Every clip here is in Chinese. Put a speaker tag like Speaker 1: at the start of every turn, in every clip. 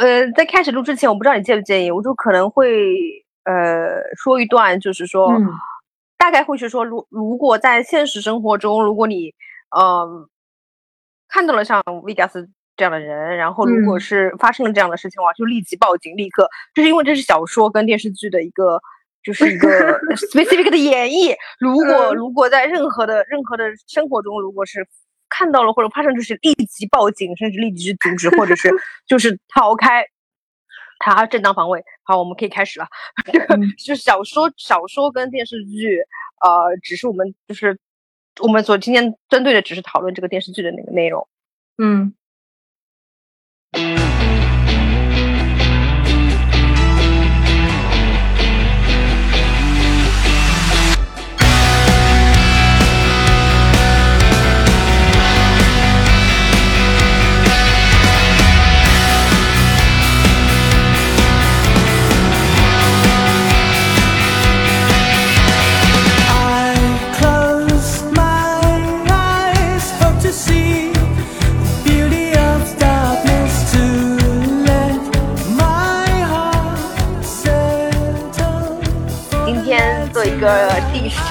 Speaker 1: 呃，在开始录之前，我不知道你介不介意，我就可能会呃说一段，就是说，
Speaker 2: 嗯
Speaker 1: 大概会是说，如如果在现实生活中，如果你呃看到了像 Vegas 这样的人，然后如果
Speaker 2: 嗯
Speaker 1: 是发生了这样的事情的话，就立即报警，立刻，就是因为这是小说跟电视剧的一个。就是一个 specific 的演绎。如果
Speaker 2: 嗯
Speaker 1: 如果在任何的任何的生活中，如果是看到了或者发生，就是立即报警，甚至立即去阻止，或者是 就是逃开。他，正当防卫。好，我们可以开始了。这个
Speaker 2: 嗯
Speaker 1: 就是小说，小说跟电视剧，呃，只是我们就是我们所今天针对的，只是讨论这个电视剧的那个内容。
Speaker 2: 嗯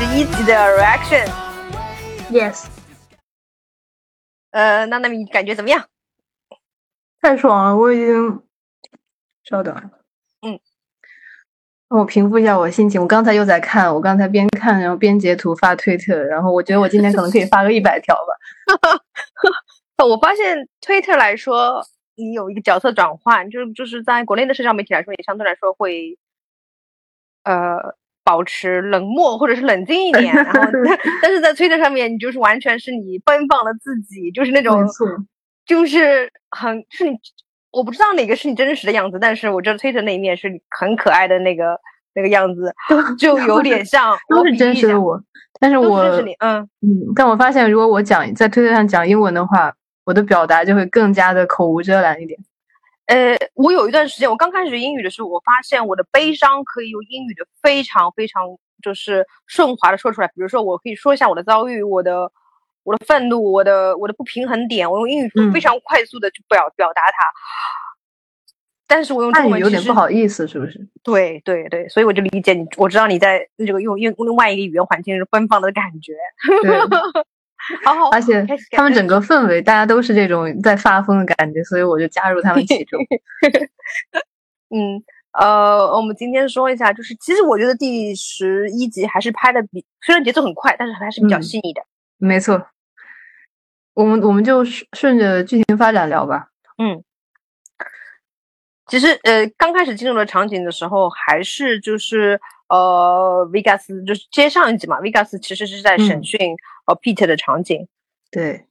Speaker 1: 十一集的 reaction。
Speaker 2: ，yes，
Speaker 1: 呃，那那你感觉怎么样？
Speaker 2: 太爽了，我已经，稍等啊，
Speaker 1: 嗯，
Speaker 2: 我平复一下我心情。我刚才又在看，我刚才边看然后边截图发推特，然后我觉得我今天可能可以发个一百条吧。
Speaker 1: 呃 我发现推特来说，你有一个角色转换，就是就是在国内的社交媒体来说，也相对来说会，呃，保持冷漠或者是冷静一点，然后 但是在推特上面，你就是完全是你奔放的自己，就是那种就是很是你，我不知道哪个是你真实的样子，但是我觉得推特那一面是你很可爱的那个那个样子，就有点像
Speaker 2: 都是真实的我。但是我
Speaker 1: 真实你，嗯。
Speaker 2: 嗯，但我发现如果我讲在推特上讲英文的话，我的表达就会更加的口无遮拦一点。
Speaker 1: 呃，我有一段时间，我刚开始学英语的时候，我发现我的悲伤可以用英语的非常非常就是顺滑的说出来。比如说，我可以说一下我的遭遇，我的我的愤怒，我的我的不平衡点，我用英语
Speaker 2: 嗯
Speaker 1: 非常快速的去表表达它。但是我用中文
Speaker 2: 有点不好意思，是不是？
Speaker 1: 对对对，所以我就理解你，我知道你在这个用用另外一个语言环境是奔放的感觉。
Speaker 2: 对，
Speaker 1: 好好，
Speaker 2: 而且他们整个氛围，大家都是这种在发疯的感觉，所以我就加入他们其中。
Speaker 1: 嗯，呃，我们今天说一下，就是其实我觉得第十一集还是拍的比，虽然节奏很快，但是还是比较
Speaker 2: 嗯
Speaker 1: 细腻的。
Speaker 2: 没错，我们我们就顺顺着剧情发展聊吧。
Speaker 1: 嗯，其实呃，刚开始进入了场景的时候，还是就是呃，Vegas 就是接上一集嘛，Vegas 其实是在审
Speaker 2: 嗯。
Speaker 1: 讯、呃 Pete 的场景，
Speaker 2: 对，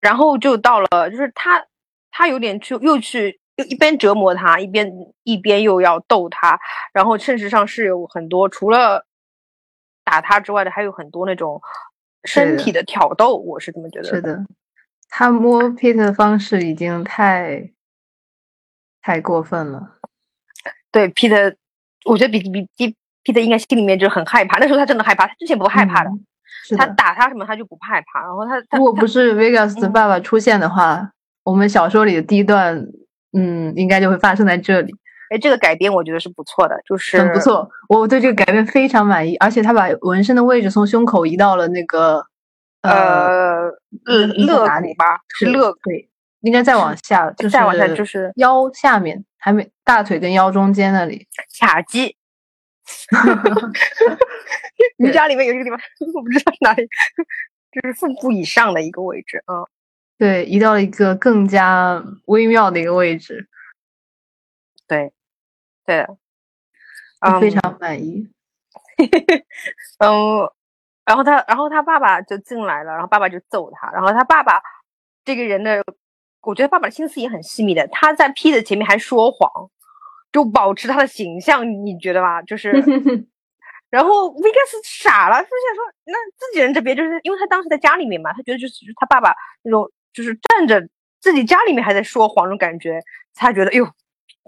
Speaker 1: 然后就到了，就是他他有点去又去又一边折磨他，一边一边又要逗他，然后事实上是有很多除了打他之外的，还有很多那种身体的。挑逗，我是这么觉得
Speaker 2: 是的，他摸 Pete 的方式已经太太过分了。
Speaker 1: 对 Peter，我觉得比比比 Peter 应该心里面就很害怕，那时候他真的害怕，他之前不害怕的，他，打他什么他就不害怕，然后他
Speaker 2: 如果不是 Vegas 的
Speaker 1: 嗯
Speaker 2: 爸爸出现的话，我们小说里的第一段，嗯，应该就会发生在这里，
Speaker 1: 哎这个改编我觉得是不错的，就是
Speaker 2: 很不错。我对这个改编非常满意，而且他把纹身的位置从胸口移到了那个呃
Speaker 1: 呃
Speaker 2: 那
Speaker 1: 肋
Speaker 2: 个哪里
Speaker 1: 肋骨吧，是
Speaker 2: 对
Speaker 1: 肋骨，
Speaker 2: 对，应该再往下，就是
Speaker 1: 再往下就是
Speaker 2: 腰下面，还没大腿跟腰中间那里。
Speaker 1: 卡肌。瑜伽里面有一个地方，我不知道是哪里，就是腹部以上的一个位置，嗯，
Speaker 2: 对，移到了一个更加微妙的一个位置，
Speaker 1: 对，对的，
Speaker 2: 我非
Speaker 1: 嗯
Speaker 2: 常满意。
Speaker 1: 嗯，然后他，然后他爸爸就进来了，然后爸爸就揍他，然后他爸爸这个人的，我觉得爸爸的心思也很细密的，他在 P 的前面还说谎，就保持他的形象，你觉得吧？就 是，然后 Vegas 傻了，就想说，那自己人这边就是因为他当时在家里面嘛，他觉得就是他爸爸那种就是站着自己家里面还在说谎那种感觉，他觉得，哎呦，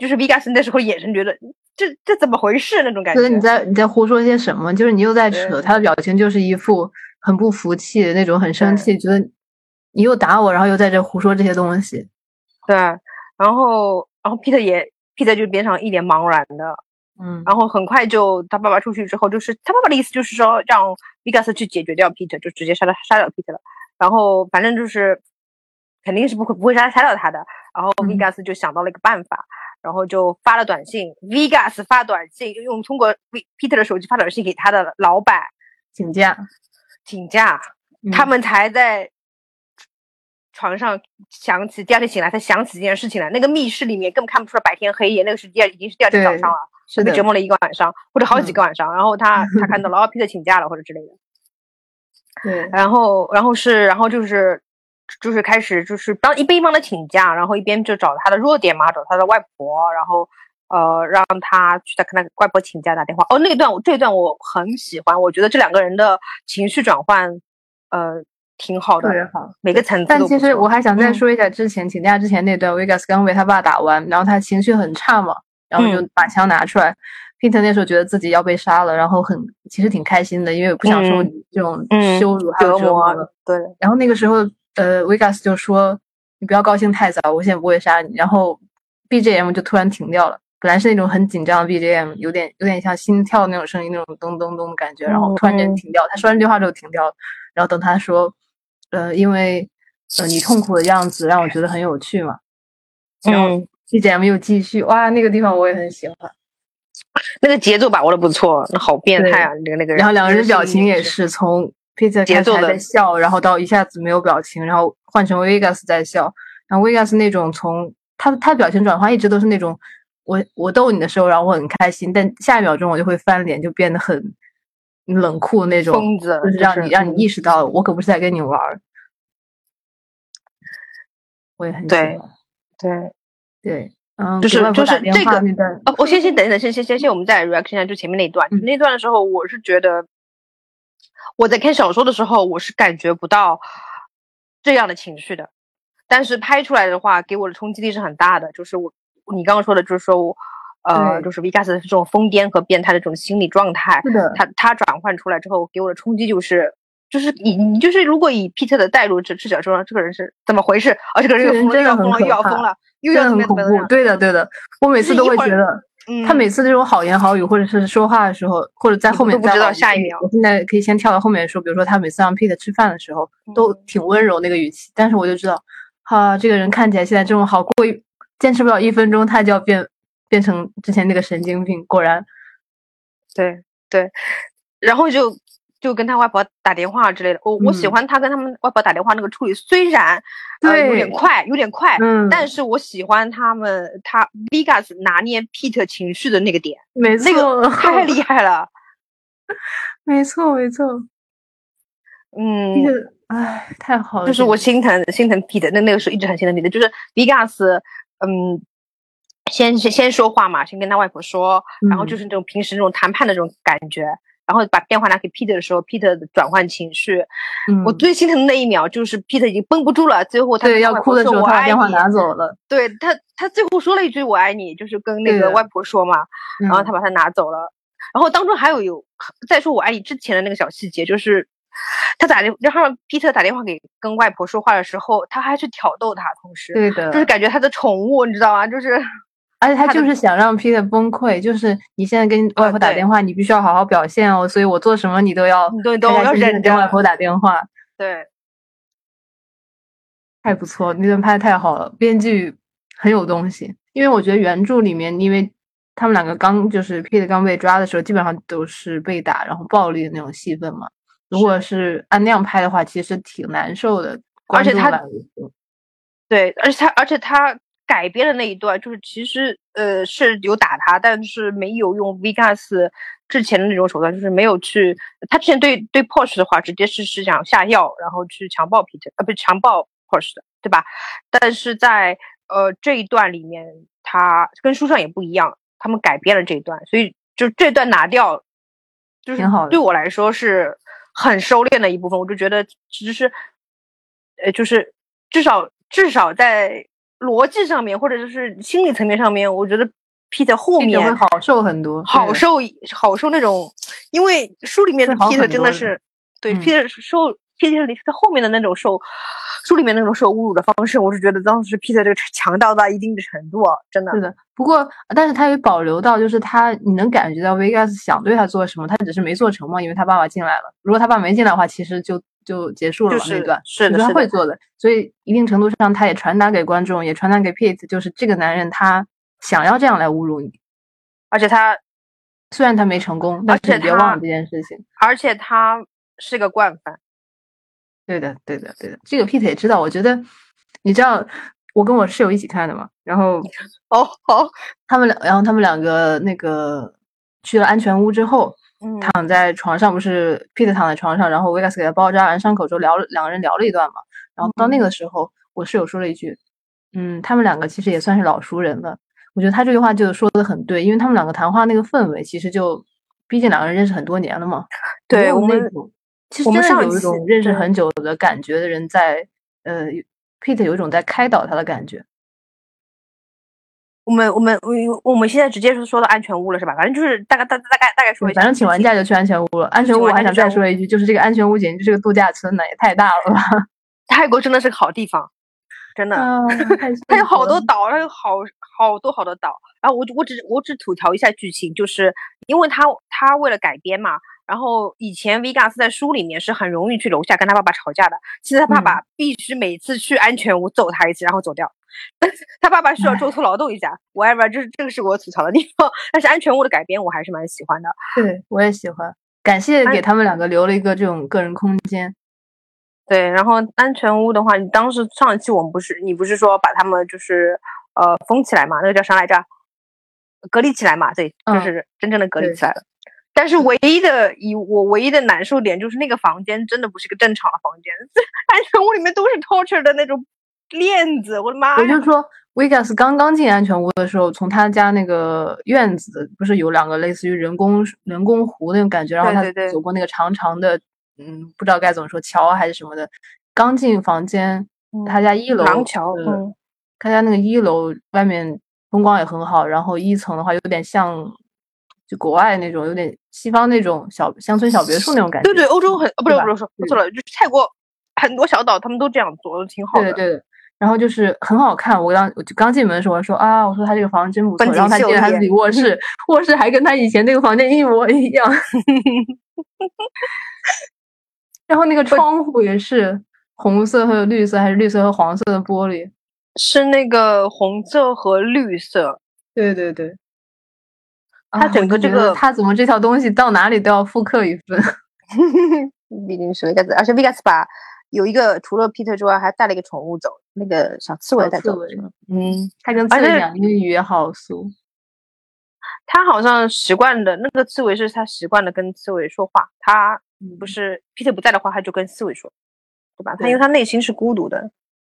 Speaker 1: 就是 Vegas 那时候眼神觉得这这怎么回事那种感觉。
Speaker 2: 觉得你在你在胡说些什么？就是你又在扯，他的表情就是一副很不服气的那种，很生气，觉得你又打我，然后又在这胡说这些东西。
Speaker 1: 对，然后然然后 Peter 也 Peter 就边上一脸茫然的，
Speaker 2: 嗯，
Speaker 1: 然后很快就他爸爸出去之后，就是他爸爸的意思就是说让 Vegas 去解决掉 Peter，就直接杀掉杀掉 Peter 了。然后反正就是肯定是不会不会杀杀掉他的。然后
Speaker 2: 嗯
Speaker 1: Vegas 就想到了一个办法，然后就发了短信，Vegas 发短信用通过 V Peter 的手机发短信给他的老板
Speaker 2: 请假，
Speaker 1: 请假，
Speaker 2: 嗯
Speaker 1: 他们才在床上想起，第二天醒来才想起这件事情来。那个密室里面根本看不出来白天黑夜，那个是第二已经是第二天早上了。
Speaker 2: 是
Speaker 1: 被折，磨了一个晚上，或者好几个晚上。然后他 他看到了，哦，Peter 请假了或者之类的。
Speaker 2: 对，
Speaker 1: 然后然后是然后就是就是开始就是当一边一帮他请假，然后一边就找他的弱点嘛，找他的外婆，然后呃让他去他跟他外婆请假打电话。哦，那一段我这一段我很喜欢，我觉得这两个人的情绪转换呃挺好的
Speaker 2: 特，别好。
Speaker 1: 每个层次
Speaker 2: 但其实我还想再
Speaker 1: 嗯
Speaker 2: 说一下之前请假之前那段，Vegas 刚被他爸打完，然后他情绪很差嘛，然后就
Speaker 1: 嗯
Speaker 2: 把枪拿出来。Peter 那时候觉得自己要被杀了，然后很其实挺开心的，因为不想受这种
Speaker 1: 嗯
Speaker 2: 羞辱还有
Speaker 1: 折磨。对，
Speaker 2: 然后那个时候，呃，Vegas 就说：“你不要高兴太早，我现在不会杀你。”然后 BGM 就突然停掉了，本来是那种很紧张的 BGM，有点有点像心跳那种声音，那种咚咚咚的感觉，然后突然间
Speaker 1: 嗯
Speaker 2: 停掉。他说完这句话之后停掉了，然后等他说：“呃，因为呃你痛苦的样子让我觉得很有趣嘛。”然后
Speaker 1: 嗯
Speaker 2: ，BGM 又继续，哇，那个地方我也很喜欢。
Speaker 1: 那个节奏把握的不错，那好变态啊！那个那个人，
Speaker 2: 然后两个人的表情也
Speaker 1: 是。
Speaker 2: 从
Speaker 1: 节奏的
Speaker 2: 在笑，然后到一下子没有表情，然后换成 Vegas 在笑，然后 Vegas 那种从他他的表情转换一直都是那种我我逗你的时候，然后我很开心，但下一秒钟我就会翻脸，就变得很冷酷那种，
Speaker 1: 疯子，
Speaker 2: 就是让你让你
Speaker 1: 嗯
Speaker 2: 意识到我可不是在跟你玩儿。我也很
Speaker 1: 对，对。
Speaker 2: 对，嗯，
Speaker 1: 就是就是这个哦，我先先等一等，先先先先，我们再 reaction 一下就前面那一段。
Speaker 2: 嗯
Speaker 1: 那段的时候，我是觉得我在看小说的时候，我是感觉不到这样的情绪的，但是拍出来的话，给我的冲击力是很大的。就是我你刚刚说的，就是说我呃，就是 Vigas 的这种疯癫和变态的这种心理状态，
Speaker 2: 是的，
Speaker 1: 他他转换出来之后，给我的冲击就是。就是以你就是如果以 Peter 的代入这视角说，这个人是怎么回事？啊，这个人
Speaker 2: 真
Speaker 1: 要疯了，又要疯了，又
Speaker 2: 真
Speaker 1: 要怎么样怎
Speaker 2: 的很恐怖
Speaker 1: 么样。。
Speaker 2: 对的，对的，我每次都
Speaker 1: 会
Speaker 2: 觉得。
Speaker 1: 嗯，
Speaker 2: 他每次这种好言好语，或者是说话的时候，或者在后面
Speaker 1: 都不知道下一秒
Speaker 2: 我现在可以先跳到后面说，比如说他每次让 Peter 吃饭的时候，都
Speaker 1: 嗯
Speaker 2: 挺温柔那个语气，但是我就知道，哈、这个人看起来现在这么好，过一坚持不了一分钟，他就要变变成之前那个神经病。果然，
Speaker 1: 对对，然后就就跟他外婆打电话之类的。我、我喜
Speaker 2: 嗯
Speaker 1: 欢他跟他们外婆打电话那个处理，虽然呃有点快，有点快，
Speaker 2: 嗯，
Speaker 1: 但是我喜欢他们他 Vegas 拿捏 Pete 情绪的那个点，
Speaker 2: 没
Speaker 1: 那
Speaker 2: 错，
Speaker 1: 个太厉 害了。
Speaker 2: 没错，没错，
Speaker 1: 嗯
Speaker 2: 哎，太好了，
Speaker 1: 就是我心疼心疼 Pete，那那个时候一直很心疼 Pete，就是 Vegas，嗯。先先先说话嘛，先跟他外婆说，然后
Speaker 2: 嗯
Speaker 1: 就是那种平时那种谈判的这种感觉，然后把电话拿给 Peter 的时候，Peter 的转换情绪，我
Speaker 2: 嗯
Speaker 1: 最心疼的那一秒就是 Peter 已经绷不住了，最后他
Speaker 2: 对要哭的时候，他把电话拿走了，
Speaker 1: 对他，他最后说了一句“我爱你”，就是跟那个外婆说嘛，然后
Speaker 2: 嗯
Speaker 1: 他把他拿走了。然后当中还有有再说“我爱你”之前的那个小细节，就是他打电让让 Peter 打电话给跟外婆说话的时候，他还去挑逗他，同时
Speaker 2: 对的，
Speaker 1: 就是感觉他的宠物，你知道吗？就是
Speaker 2: 而且他就是想让 Peter 崩溃，就是你现在跟外婆打电话，你必须要好好表现哦，所以我做什么你都要
Speaker 1: 你都要认真
Speaker 2: 跟外婆打电话，
Speaker 1: 对，
Speaker 2: 太不错，那段拍的太好了，编剧很有东西。因为我觉得原著里面，因为他们两个刚就是 Peter 刚被抓的时候，基本上都是被打然后暴力的那种戏份嘛。如果是按那样拍的话，其实挺难受的，
Speaker 1: 而且他对，而且他而且他改编的那一段，就是其实呃是有打他，但是没有用 Vegas 之前的那种手段，就是没有去他之前对对 Porsche 的话，直接是是想下药，然后去强暴 Peter，呃不是强暴 Porsche 的，对吧？但是在呃这一段里面，他跟书上也不一样，他们改编了这一段，所以就这段拿掉，就是对我来说是很收敛的一部分，我就觉得只是呃就是至少至少在逻辑上面，或者就是心理层面上面，我觉得 Peter 后面
Speaker 2: 会好受很多，
Speaker 1: 好受好受那种，因为书里面的 Peter 真的是对
Speaker 2: 嗯
Speaker 1: Peter 受 Peter 他后面的那种受书里面那种受侮辱的方式，我是觉得当时 Peter 这个强大到一定的程度，啊，真的
Speaker 2: 是的，不过但是他也保留到，就是他你能感觉到 Vegas 想对他做什么，他只是没做成嘛，因为他爸爸进来了。如果他爸没进来的话，其实就就结束了嘛、
Speaker 1: 就是
Speaker 2: 那段。
Speaker 1: 是的
Speaker 2: 是他会做的，所以一定程度上他也传达给观众，也传达给 Pete，就是这个男人他想要这样来侮辱你，
Speaker 1: 而且他
Speaker 2: 虽然他没成功，但是你别忘了这件事情。
Speaker 1: 而且他是个惯犯，
Speaker 2: 对的，对的，对的，这个 Pete 也知道。我觉得，你知道，我跟我室友一起看的嘛，然后
Speaker 1: 哦好，
Speaker 2: 他们两，然后他们两个那个去了安全屋之后，
Speaker 1: 嗯
Speaker 2: 躺在床上，不是，Peter 躺在床上，然后 Vegas 给他包扎完伤口之后聊了，两个人聊了一段嘛。然后到那个时候，我室友说了一句：“嗯，他们两个其实也算是老熟人了。”我觉得他这句话就说的很对，因为他们两个谈话那个氛围，其实就毕竟两个人认识很多年了嘛。
Speaker 1: 对我们
Speaker 2: 其实真的有一种认识很久的感觉的人在，呃，Peter 有一种在开导他的感觉。
Speaker 1: 我们我们我我们现在直接是说到安全屋了是吧？反正就是大概大大概大概说一下，
Speaker 2: 反正请完假就去安全屋了。安全屋我还想再说一句，就是这个安全屋简直就是个度假村呢，也太大了吧！
Speaker 1: 泰国真的是个好地方，真的。
Speaker 2: 啊，
Speaker 1: 它有好多岛，它有好好多好多岛。然后我我只我只吐槽一下剧情，就是因为他他为了改编嘛，然后以前 Vegas 在书里面是很容易去楼下跟他爸爸吵架的，现在他爸爸必须每次去安全屋揍他一次，然后走掉。他爸爸需要中途劳动一下，whatever，就是这个是我吐槽的地方。但是安全屋的改编我还是蛮喜欢的。
Speaker 2: 对我也喜欢，感谢给他们两个留了一个这种个人空间。
Speaker 1: 对，然后安全屋的话，你当时上一期我们不是你不是说把他们就是呃封起来嘛？那个叫啥来着？隔离起来嘛？对，就
Speaker 2: 嗯
Speaker 1: 是真正的隔离起来了。但是唯一的以我唯一的难受点就是那个房间真的不是个正常的房间，安全屋里面都是 torture 的那种链子，我的妈呀！
Speaker 2: 我就说，Vegas 刚刚进安全屋的时候，从他家那个院子，不是有两个类似于人工人工湖那种感觉，然后他走过那个长长的，嗯，不知道该怎么说桥啊还是什么的。刚进房间，他家一楼
Speaker 1: 廊桥，
Speaker 2: 呃
Speaker 1: 嗯，
Speaker 2: 他家那个一楼外面风光也很好，然后一层的话有点像就国外那种，有点西方那种小乡村小别墅那种感觉。
Speaker 1: 对对，欧洲很呃不是
Speaker 2: 对
Speaker 1: 不是说
Speaker 2: 对
Speaker 1: 错了，就是泰国很多小岛他们都这样做，挺好的。
Speaker 2: 对对。然后就是很好看，我刚我就刚进门的时候我说啊，我说他这个房子真不错，然后他进了他自己卧室，卧室还跟他以前那个房间一模一样，然后那个窗户也是红色和绿色，还是绿色和黄色的玻璃，
Speaker 1: 是那个红色和绿色，
Speaker 2: 对对对，
Speaker 1: 它
Speaker 2: 啊我就觉
Speaker 1: 整个这个
Speaker 2: 得他怎么这套东西到哪里都要复刻一份，
Speaker 1: 毕竟是 Vegas，而且 Vegas 把有一个除了 Peter 之外，还带了一个宠物走，那个小刺猬带
Speaker 2: 小刺猬
Speaker 1: 走嗯，
Speaker 2: 他跟刺猬讲英语也好俗，
Speaker 1: 他好像习惯的那个刺猬是他习惯的跟刺猬说话，他不是 Peter 不在的话，他就跟刺猬说，对吧？他因为他内心是孤独的，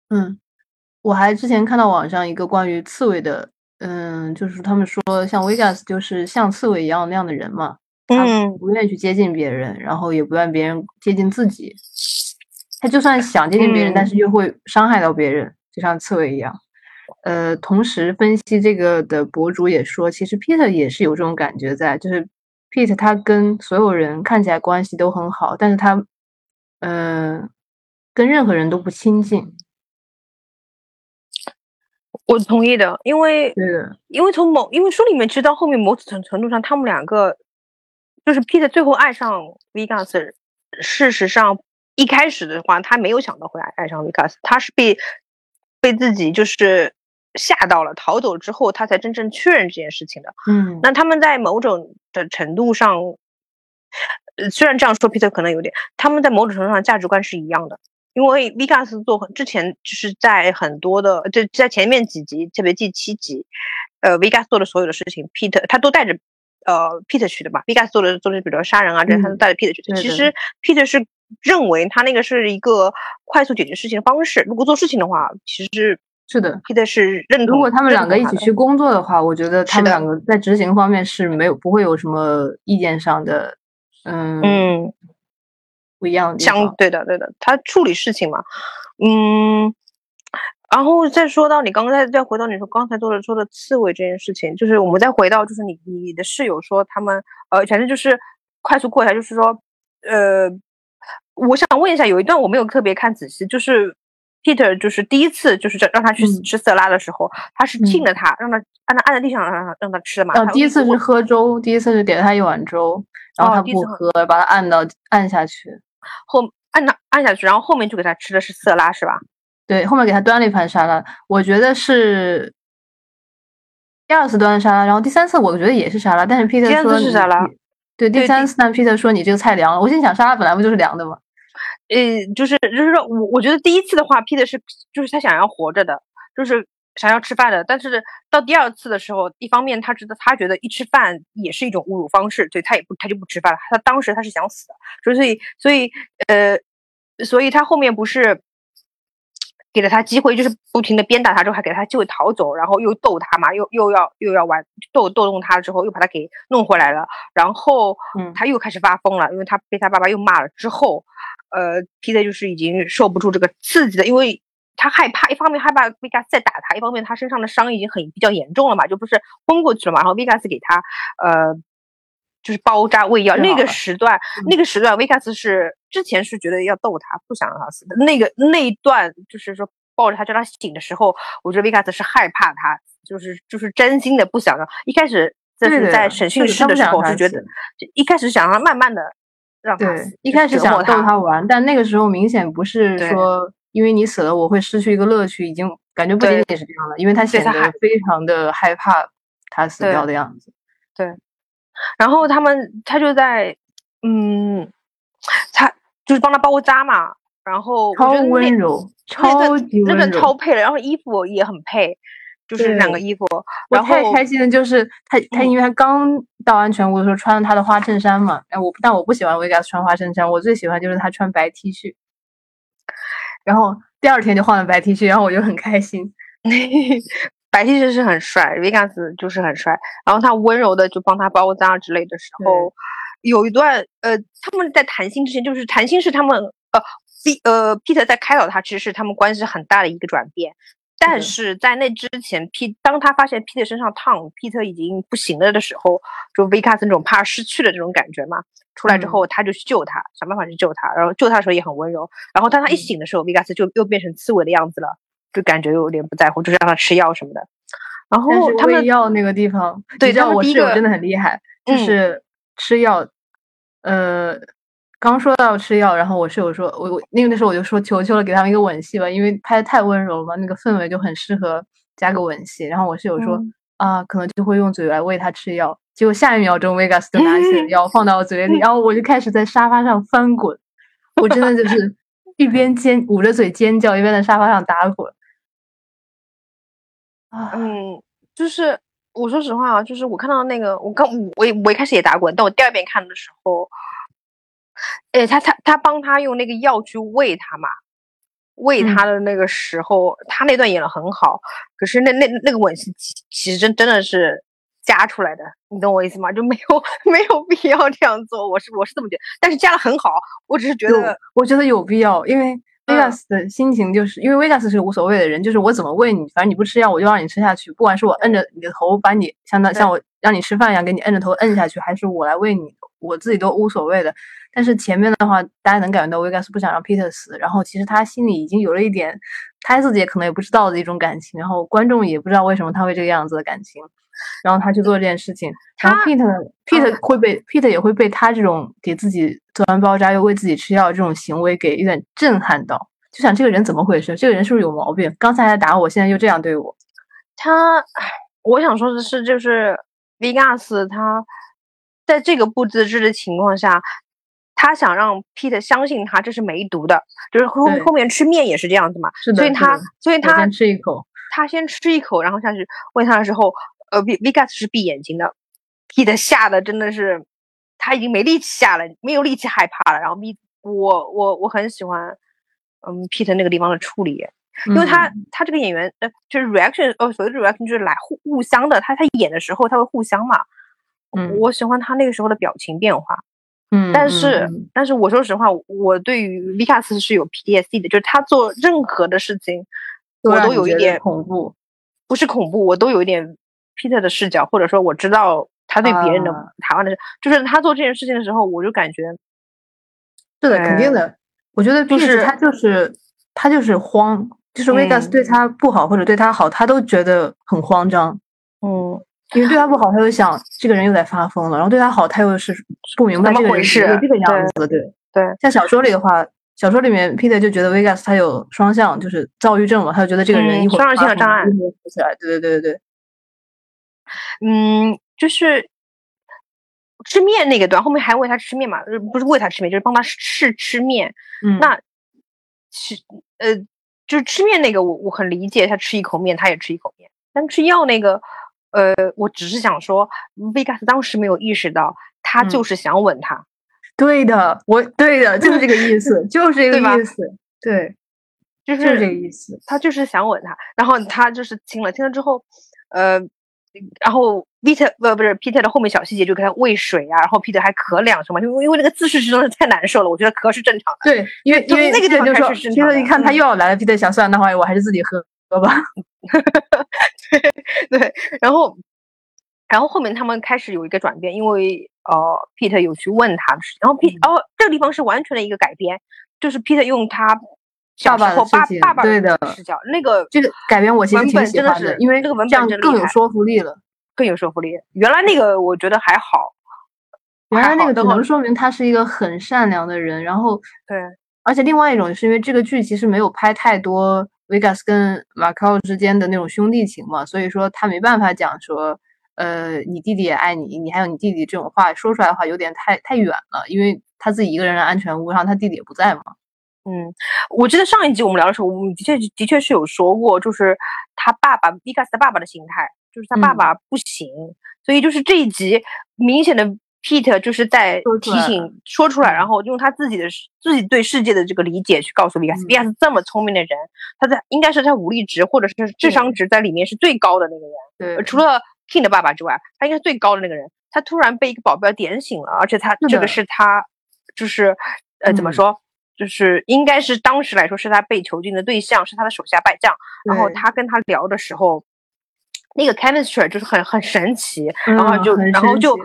Speaker 2: 嗯，我还之前看到网上一个关于刺猬的，嗯，就是他们说像 Vegas 就是像刺猬一样那样的人嘛，他
Speaker 1: 嗯，
Speaker 2: 不愿意去接近别人，然后也不愿别人接近自己。他就算想接近别人，但
Speaker 1: 嗯
Speaker 2: 是又会伤害到别人，就像刺猬一样。呃，同时分析这个的博主也说，其实 Peter 也是有这种感觉在，就是 Peter 他跟所有人看起来关系都很好，但是他，嗯、跟任何人都不亲近。
Speaker 1: 我同意的，因为，因为从某因为书里面其实到后面某种程度上，他们两个就是 Peter 最后爱上 Vegas，事实上一开始的话他没有想到会爱爱上 Vegas，他是被被自己就是吓到了，逃走之后他才真正确认这件事情的。
Speaker 2: 嗯，
Speaker 1: 那他们在某种的程度上，呃，虽然这样说，Peter 可能有点，他们在某种程度上价值观是一样的。因为 Vegas 做很之前就是在很多的，就在前面几集，特别第七集，呃，Vegas 做的所有的事情，Peter 他都带着呃 Peter 去的吧。Vegas 做的做的，比如杀人啊，这些他带着 Peter 去的。其实 Peter 是认为他那个是一个快速解决事情的方式。如果做事情的话，其实
Speaker 2: 是的。
Speaker 1: Peter 是认同。
Speaker 2: 如果他们两个一起去工作的话，我觉得他们两个在执行方面是没有不会有什么意见上的，嗯
Speaker 1: 嗯。
Speaker 2: 不一样的
Speaker 1: 相。对的，对的，他处理事情嘛，嗯，然后再说到你刚才再回到你说刚才做的说的刺猬这件事情，就是我们再回到就是你你的室友说他们呃，反正就是快速过一下，就是说呃，我想问一下，有一段我没有特别看仔细，就是 Peter 就是第一次就是让让他去
Speaker 2: 嗯
Speaker 1: 吃色拉的时候，他是
Speaker 2: 嗯
Speaker 1: 亲了他，让他按他按在地上让他让他吃的嘛。
Speaker 2: 呃，
Speaker 1: 他
Speaker 2: 第一次是喝粥，第一次是给了他一碗粥，然后他不喝，把他按到按下去。
Speaker 1: 后按到按下去，然后后面就给他吃的是色拉是吧？
Speaker 2: 对，后面给他端了一盘沙拉，我觉得是第二次端的沙拉，然后第三次我觉得也是沙拉，但是 Peter
Speaker 1: 第三次
Speaker 2: 说
Speaker 1: 是沙拉
Speaker 2: 对，第
Speaker 1: 对第
Speaker 2: 三次但 Peter 说你这个菜凉了，我心想沙拉本来不就是凉的吗？
Speaker 1: 呃，就是就是说我我觉得第一次的话，Peter 是就是他想要活着的，就是想要吃饭的，但是到第二次的时候，一方面他知道他觉得一吃饭也是一种侮辱方式，所以他也不他就不吃饭了。他当时他是想死的，所以所以呃，所以他后面不是给了他机会，就是不停的鞭打他之后，还给他机会逃走，然后又逗他嘛，又又要又要玩逗逗弄他之后，又把他给弄回来了，然后
Speaker 2: 嗯
Speaker 1: 他又开始发疯了，因为他被他爸爸又骂了之后，呃，Peter 就是已经受不住这个刺激了，因为他害怕，一方面害怕 Vegas 再打他，一方面他身上的伤已经很比较严重了嘛，就不是昏过去了嘛，然后 Vegas 给他呃就是包扎喂药，那个时段，那个时段 Vegas 是之前是觉得要逗他，不想让他死的，那个那一段就是说抱着他叫他醒的时候，我觉得 Vegas 是害怕他，就是就是真心的不想让，一开始
Speaker 2: 就
Speaker 1: 是在审讯室的时候是觉得，一开始想让他慢慢的让他死，
Speaker 2: 一开始想逗
Speaker 1: 他
Speaker 2: 他玩，但那个时候明显不是说因为你死了我会失去一个乐趣，已经感觉不仅仅是这样了，因为他显得
Speaker 1: 对他害
Speaker 2: 非常的害怕他死掉的样子。
Speaker 1: 然后他们他就在，嗯，他就是帮他包扎嘛，然后
Speaker 2: 超温柔，
Speaker 1: 那个
Speaker 2: 超级温柔，真的
Speaker 1: 超配了，然后衣服也很配，就是两个衣服，
Speaker 2: 我
Speaker 1: 然后
Speaker 2: 太开心了，就是他他
Speaker 1: 嗯。
Speaker 2: 因为他刚到安全屋的时候穿了他的花衬衫嘛，哎我但我不喜欢维加斯穿花衬衫，我最喜欢就是他穿白 T 恤，然后第二天就换了白 T 恤，然后我就很开心。
Speaker 1: 白 T 恤是很帅，Vegas 就是很帅，然后他温柔的就帮他包扎之类的时候，有一段呃他们在谈心之前，就是谈心是他们呃 V 呃 Peter 在开导他，其实是他们关系很大的一个转变。但是在那之前，P 当他发现 Peter 身上烫，Peter 已经不行了的时候，就 Vegas 那种怕失去的这种感觉嘛，出来之
Speaker 2: 嗯
Speaker 1: 后他就去救他，想办法去救他，然后救他的时候也很温柔，然后当他一
Speaker 2: 嗯
Speaker 1: 醒的时候，Vegas 就又变成刺猬的样子了。就感觉有点不在乎，就是让他吃药什么的。然后他们
Speaker 2: 喂药那个地方，
Speaker 1: 对
Speaker 2: 你知我室友真的很厉害，就
Speaker 1: 嗯
Speaker 2: 是吃药，呃，刚说到吃药，然后我室友说，我我那个时候我就说求求了，给他们一个吻戏吧，因为拍的太温柔了嘛，那个氛围就很适合加个吻戏。然后我室友说、
Speaker 1: 嗯
Speaker 2: 啊，可能就会用嘴来喂他吃药，结果下一秒钟 Vegas 就拿起了 药放到我嘴里，然后我就开始在沙发上翻滚，我真的就是一边尖捂着嘴尖叫，一边在沙发上打滚。啊，
Speaker 1: 嗯，就是我说实话啊，就是我看到那个，我刚我我一开始也打滚，但我第二遍看的时候，哎，他他他帮他用那个药去喂他嘛，喂
Speaker 2: 嗯
Speaker 1: 他的那个时候，他那段演的很好，可是那那那个吻戏其其实真真的是加出来的，你懂我意思吗？就没有 没有必要这样做，我是我是这么觉得，但是加的很好，我只是觉得，
Speaker 2: 我觉得有必要，因为
Speaker 1: 嗯
Speaker 2: Vegas 的心情就是，因为 Vegas 是个无所谓的人，就是我怎么喂你，反正你不吃药，我就让你吃下去，不管是我摁着你的头把你像那像我让你吃饭一样给你摁着头摁下去，还是我来喂你，我自己都无所谓的。但是前面的话，大家能感觉到 Vegas 不想让 Peter 死，然后其实他心里已经有了一点，他自己也可能也不知道的一种感情，然后观众也不知道为什么他会这个样子的感情，然后他去做这件事情，然后
Speaker 1: 他
Speaker 2: Peter Peter
Speaker 1: 嗯
Speaker 2: 会被 Peter 也会被他这种给自己做完包扎又为自己吃药这种行为给有点震撼到，就想这个人怎么回事？这个人是不是有毛病？刚才还打我，现在又这样对我。
Speaker 1: 他，我想说的是，就是 Vegas 他在这个不自知的情况下，他想让 Pete 相信他这是没毒的，就是后后面吃面也是这样子嘛，
Speaker 2: 是的，
Speaker 1: 所以他所以他
Speaker 2: 先吃一口，
Speaker 1: 他先吃一口，然后下去问他的时候，呃，V Vegas 是闭眼睛的，Pete 吓得真的是他已经没力气吓了，没有力气害怕了，然后 V 我我我很喜欢，嗯，Pete 那个地方的处理。因为他、
Speaker 2: 嗯
Speaker 1: 他这个演员呃，就是 reaction 呃，所谓的 reaction 就是来互互相的，他他演的时候他会互相嘛。
Speaker 2: 嗯
Speaker 1: 我喜欢他那个时候的表情变化，但是、
Speaker 2: 嗯
Speaker 1: 但是我说实话，我对于 Vikas 是有 PTSD 的，就是他做任何的事情，我都有一点
Speaker 2: 恐怖。
Speaker 1: 不是恐怖，我都有一点 Peter 的视角，或者说我知道他对别人的、
Speaker 2: 啊
Speaker 1: 台湾的事，就是他做这件事情的时候，我就感觉
Speaker 2: 是的，肯定的。我觉得
Speaker 1: 就是
Speaker 2: 他就是他就是慌，就是 Vegas
Speaker 1: 嗯
Speaker 2: 对他不好或者对他好，他都觉得很慌张。
Speaker 1: 嗯，
Speaker 2: 因为对他不好，他又想这个人又在发疯了；然后对他好，他又是不明白这个人
Speaker 1: 怎么回事
Speaker 2: 是这个样子的。对
Speaker 1: 对，
Speaker 2: 像小说里的话，小说里面 Peter 就觉得 Vegas 他有双向，就是躁郁症嘛，他就觉得这个人
Speaker 1: 嗯
Speaker 2: 一会儿
Speaker 1: 双向性障碍
Speaker 2: 一会儿起来。对对对对对，
Speaker 1: 嗯，就是吃面那个段，后面还喂他吃面嘛？呃，不是喂他吃面，就是帮他试吃面。
Speaker 2: 嗯，
Speaker 1: 那吃呃，就是吃面那个我，我很理解，他吃一口面，他也吃一口面。但吃药那个，呃，我只是想说，Vegas 当时没有意识到，他
Speaker 2: 嗯
Speaker 1: 就是想吻他。
Speaker 2: 对的，我对的，就是这个意思，就是这个意思，对，
Speaker 1: 就
Speaker 2: 就是这个意思。
Speaker 1: 他就是想吻他，然后他就是亲了，亲了之后，呃，然后 Peter 不不是 Peter 的后面小细节就给他喂水啊，然后 Peter 还咳两声嘛，因为因为那个姿势实在是太难受了，我觉得咳是正常的。
Speaker 2: 对，因为因为
Speaker 1: 那个地方开
Speaker 2: 就说
Speaker 1: 始正常的
Speaker 2: ，Peter 一看他
Speaker 1: 嗯
Speaker 2: 又要来了，Peter 想算了，那话我还是自己喝喝吧。
Speaker 1: 对对，然后，然后后面他们开始有一个转变，因为呃，Peter 有去问他的事，然后 P，、
Speaker 2: 嗯
Speaker 1: 哦，这个地方是完全的一个改编，就是 Peter 用他小时
Speaker 2: 爸爸
Speaker 1: 爸爸爸
Speaker 2: 对的
Speaker 1: 视角，那个
Speaker 2: 这个改编我其实挺
Speaker 1: 本真的是
Speaker 2: 喜欢的，因为
Speaker 1: 这个文本
Speaker 2: 更有说服力了。
Speaker 1: 更有说服力。原来那个我觉得还好，
Speaker 2: 原来那个能说明他是一个很善良的人，然后
Speaker 1: 对，
Speaker 2: 而且另外一种是因为这个剧其实没有拍太多 Vegas 跟马考之间的那种兄弟情嘛，所以说他没办法讲说，呃，你弟弟也爱你，你还有你弟弟这种话说出来的话有点太太远了，因为他自己一个人的安全屋，然后他弟弟也不在嘛。
Speaker 1: 嗯，我记得上一集我们聊的时候，我们的确的确是有说过，就是他爸爸 Vegas 的爸爸的心态，就是他爸
Speaker 2: 嗯
Speaker 1: 爸不行，所以就是这一集明显的 Pete 就是在提醒说出来，
Speaker 2: 嗯。
Speaker 1: 然后用他自己的自己对世界的这个理解去告诉 Vegas 这么聪明的人，他在应该是他武力值或者是智商值在里面是最高的那个人。
Speaker 2: 对。
Speaker 1: 呃，除了 King 的爸爸之外，他应该是最高的那个人。他突然被一个保镖点醒了，而且他这个
Speaker 2: 是
Speaker 1: 他，就是呃怎么
Speaker 2: 嗯。
Speaker 1: 说，就是应该是当时来说是他被囚禁的对象，是他的手下败将。然后他跟他聊的时候，那个 chemistry 就是很很神奇，然后就然后就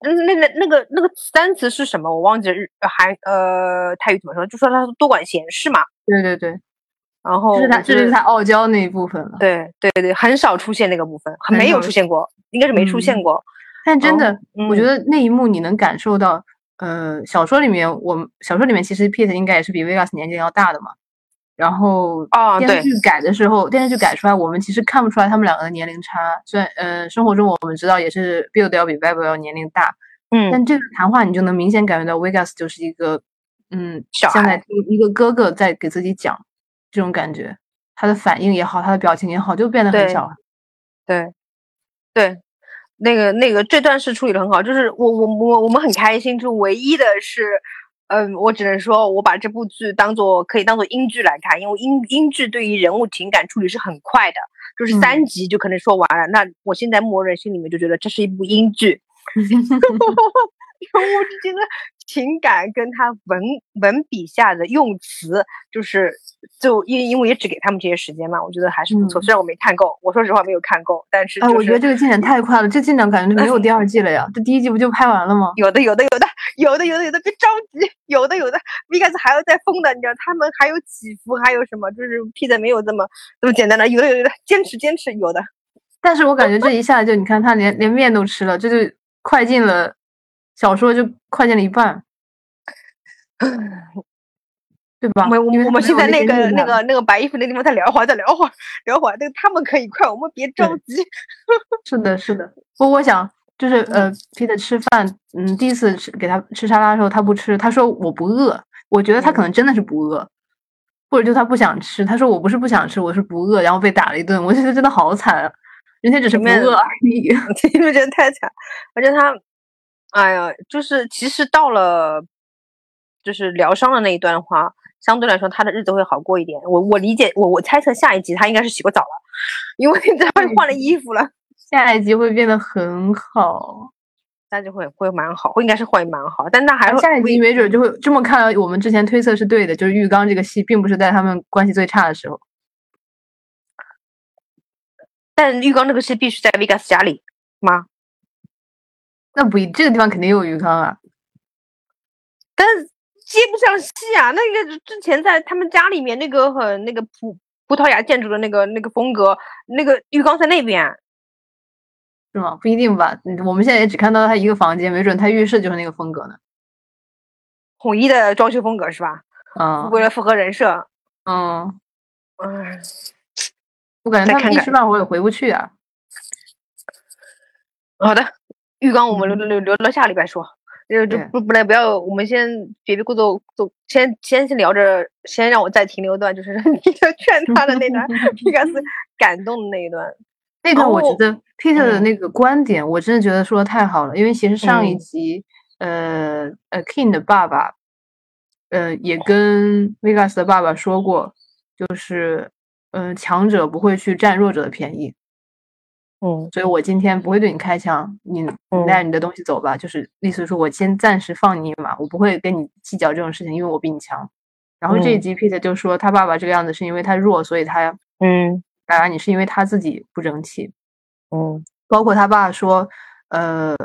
Speaker 1: 那那那个那个单词是什么？我忘记了日呃韩呃泰语怎么说？就说他多管闲事嘛。
Speaker 2: 对对对，
Speaker 1: 然后
Speaker 2: 这是他，这就是他傲娇那一部分了。
Speaker 1: 对对对，很少出现那个部分，没有出现过，应该是没出现
Speaker 2: 嗯
Speaker 1: 过。
Speaker 2: 但真的，我觉
Speaker 1: 嗯
Speaker 2: 得那一幕你能感受到，呃，小说里面我们小说里面其实 Pete 应该也是比 Vegas 年纪要大的嘛。然后
Speaker 1: 哦
Speaker 2: 电视剧改的时候，电视剧改出来，我们其实看不出来他们两个的年龄差。虽然，呃，生活中我们知道也是 Build 要比 Bible 要年龄大，
Speaker 1: 嗯，
Speaker 2: 但这个谈话你就能明显感觉到 Vegas 就是一个，嗯，
Speaker 1: 小
Speaker 2: 像在
Speaker 1: 孩
Speaker 2: 一个哥哥在给自己讲这种感觉，他的反应也好，他的表情也好，就变得很小孩。
Speaker 1: 对，对，那个那个这段是处理的很好，就是我我我我们很开心，就唯一的是，嗯，我只能说我把这部剧当做可以当做英剧来看，因为英英剧对于人物情感处理是很快的，就是
Speaker 2: 嗯
Speaker 1: 三集就可能说完了。那我现在默认心里面就觉得这是一部英剧，人物之间的情感跟他文文笔下的用词，就是就因因为也只给他们这些时间嘛，我觉得还是不错。
Speaker 2: 嗯
Speaker 1: 虽然我没看够，我说实话没有看够，但是、
Speaker 2: 哎，
Speaker 1: 就是、
Speaker 2: 我觉得这个进展太快了，这进展感觉就没有第二季了呀。这第一季不就拍完了吗？
Speaker 1: 有的有的有的有的有的有的，别着急，有的有的，Vegas 还要再疯的，你知道他们还有起伏，还有什么，就是 P 的没有这么这么简单的，有的有的，坚持坚持，有的。
Speaker 2: 但是我感觉这一下就你看他连连面都吃了，这就快进了小说就快进了一半，对吧？
Speaker 1: 我我们现在那个那个那个白衣服那地方再聊会儿，再聊会儿，聊会儿，那个他们可以快，我们别着急。
Speaker 2: 是的，是的。不过我想，就是呃，Peter 吃饭，嗯，第一次吃给他吃沙拉的时候，他不吃，他说我不饿。我觉得他可能真的是不饿，或者就他不想吃。他说我不是不想吃，我是不饿，然后被打了一顿。我觉得真的好惨啊，人家只是不饿而已。
Speaker 1: 因为真的太惨，而且他，哎呀，就是其实到了就是疗伤的那一段的话，相对来说他的日子会好过一点。我我理解，我我猜测下一集他应该是洗过澡了，因为 他会换了衣服了，
Speaker 2: 下一集会变得很好，
Speaker 1: 那就会会蛮好，会应该是会蛮好，但那还会
Speaker 2: 下一集没准就会这么看来，我们之前推测是对的，就是浴缸这个戏并不是在他们关系最差的时候。
Speaker 1: 但浴缸这个戏必须在 Vegas 家里吗？
Speaker 2: 那不一，这个地方肯定有鱼缸啊。
Speaker 1: 但是接不上戏啊！那个之前在他们家里面那个很那个葡葡萄牙建筑的那个那个风格，那个浴缸在那边，
Speaker 2: 是吗？不一定吧。嗯我们现在也只看到他一个房间，没准他浴室就是那个风格呢。
Speaker 1: 统一的装修风格是吧？
Speaker 2: 嗯
Speaker 1: 为了符合人设，
Speaker 2: 嗯，
Speaker 1: 嗯，
Speaker 2: 我感觉他们一时半会儿也回不去啊。
Speaker 1: 好的，浴缸我们留
Speaker 2: 留
Speaker 1: 留留到下礼拜说。就就不不来不要，我们先别别过多走，先先先聊着，先让我再停留一段，就是你劝他的那段，皮卡斯感动的那一段。
Speaker 2: 那段我觉
Speaker 1: 哦
Speaker 2: 得 Peter 的
Speaker 1: 嗯
Speaker 2: 那个观点，我真的觉得说的太好了，因为其实上一
Speaker 1: 嗯
Speaker 2: 集，呃呃，King 的爸爸，呃，也跟 Vegas 的爸爸说过，就是，嗯、强者不会去占弱者的便宜，
Speaker 1: 嗯
Speaker 2: 所以我今天不会对你开枪，你你带着你的东西走吧，就是意思是说我先暂时放你一马，我不会跟你计较这种事情，因为我比你强。然后这一
Speaker 1: 嗯
Speaker 2: 集 Peter 就说他爸爸这个样子是因为他弱，所以他
Speaker 1: 嗯
Speaker 2: 打压你是因为他自己不争气。
Speaker 1: 嗯
Speaker 2: 包括他爸说，呃，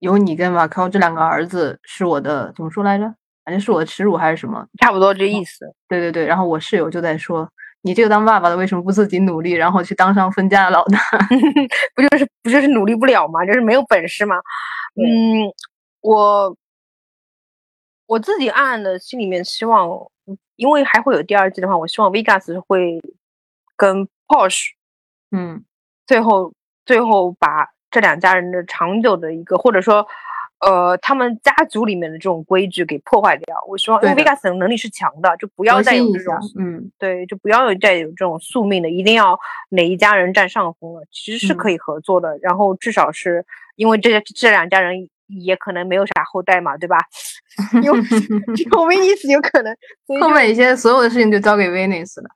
Speaker 2: 有你跟马康这两个儿子是我的怎么说来着？反正是我的耻辱还是什么？
Speaker 1: 差不多这意思。
Speaker 2: 对对对。然后我室友就在说，你这个当爸爸的为什么不自己努力，然后去当上分家的老大？
Speaker 1: 不就是不就是努力不了吗？就是没有本事吗？嗯，我我自己暗暗的心里面希望，因为还会有第二季的话，我希望 Vegas 会跟 Porsche
Speaker 2: 嗯
Speaker 1: 最后最后把这两家人的长久的一个，或者说。呃，他们家族里面的这种规矩给破坏掉。我希望，因为 Vegas 的能力是强的，就不要再有这种，
Speaker 2: 嗯
Speaker 1: 对，就不要有再有这种宿命的，一定要哪一家人占上风了，其实是可
Speaker 2: 嗯
Speaker 1: 以合作的。然后至少是因为这这两家人也可能没有啥后代嘛，对吧？有 有威尼斯有可能，
Speaker 2: 后面一些所有的事情就交给 Venus 了。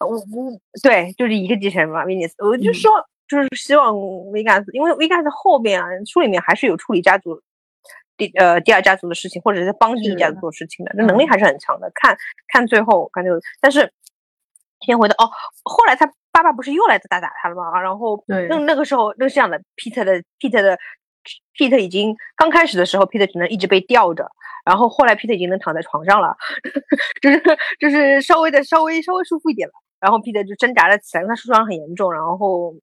Speaker 1: 我我对，就是一个继承人嘛，威尼斯，我就
Speaker 2: 嗯
Speaker 1: 说就是希望 Vegas，，因为 Vegas 后面啊书里面还是有处理家族第呃第二家族的事情，或者是帮第一家族做事情的，那能力
Speaker 2: 嗯
Speaker 1: 还是很强的。看看最后感觉，但是先回到哦，后来他爸爸不是又来打打他了吗？然后那那个时候那是这样的，Peter 的 Peter 的 Peter 已经刚开始的时候，Peter 只能一直被吊着。然后后来 Peter 已经能躺在床上了，就是就是稍微的稍微稍微舒服一点了。然后 Peter 就挣扎了起来，因为他受伤很严重。然后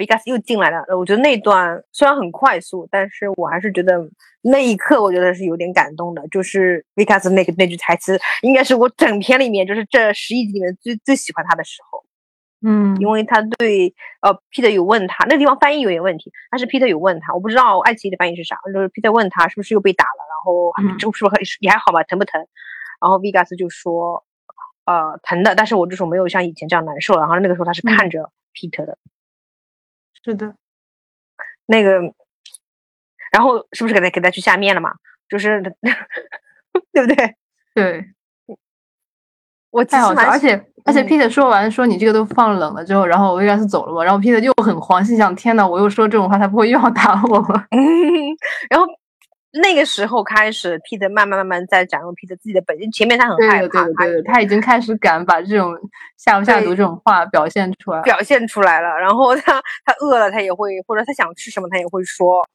Speaker 1: Vegas 又进来了，我觉得那段虽然很快速，但是我还是觉得那一刻我觉得是有点感动的。就是 Vegas 那个那句台词，应该是我整篇里面就是这十一集里面最最喜欢他的时候。
Speaker 2: 嗯
Speaker 1: 因为他对呃 Peter 有问他，那个地方翻译有点问题，但是 Peter 有问他，我不知道爱奇艺的翻译是啥，就是 Peter 问他是不是又被打了，然后
Speaker 2: 嗯
Speaker 1: 是不是也还好吧？疼不疼？然后 Vegas 就说，呃，疼的，但是我这时候没有像以前这样难受了。然后那个时候他是
Speaker 2: 嗯
Speaker 1: 看着 Peter 的、
Speaker 2: 是的，
Speaker 1: 那个，然后是不是给他给他去下面了嘛？就是 对不对？
Speaker 2: 对，
Speaker 1: 我
Speaker 2: 太好笑，而且而且
Speaker 1: 嗯
Speaker 2: Peter 说完说你这个都放冷了之后，然后 Vegas 走了嘛，然后 Peter 又很慌，心想天呐，我又说这种话，他不会又要打我吧？
Speaker 1: 嗯，然后那个时候开始，Peter 慢慢慢慢在展露 Peter 自己的本性。前面他很害怕，
Speaker 2: 对对，对的，他已经开始敢把这种下不下毒这种话表现出来。
Speaker 1: 表现出来了。然后他他饿了，他也会，或者他想吃什么，他也会说。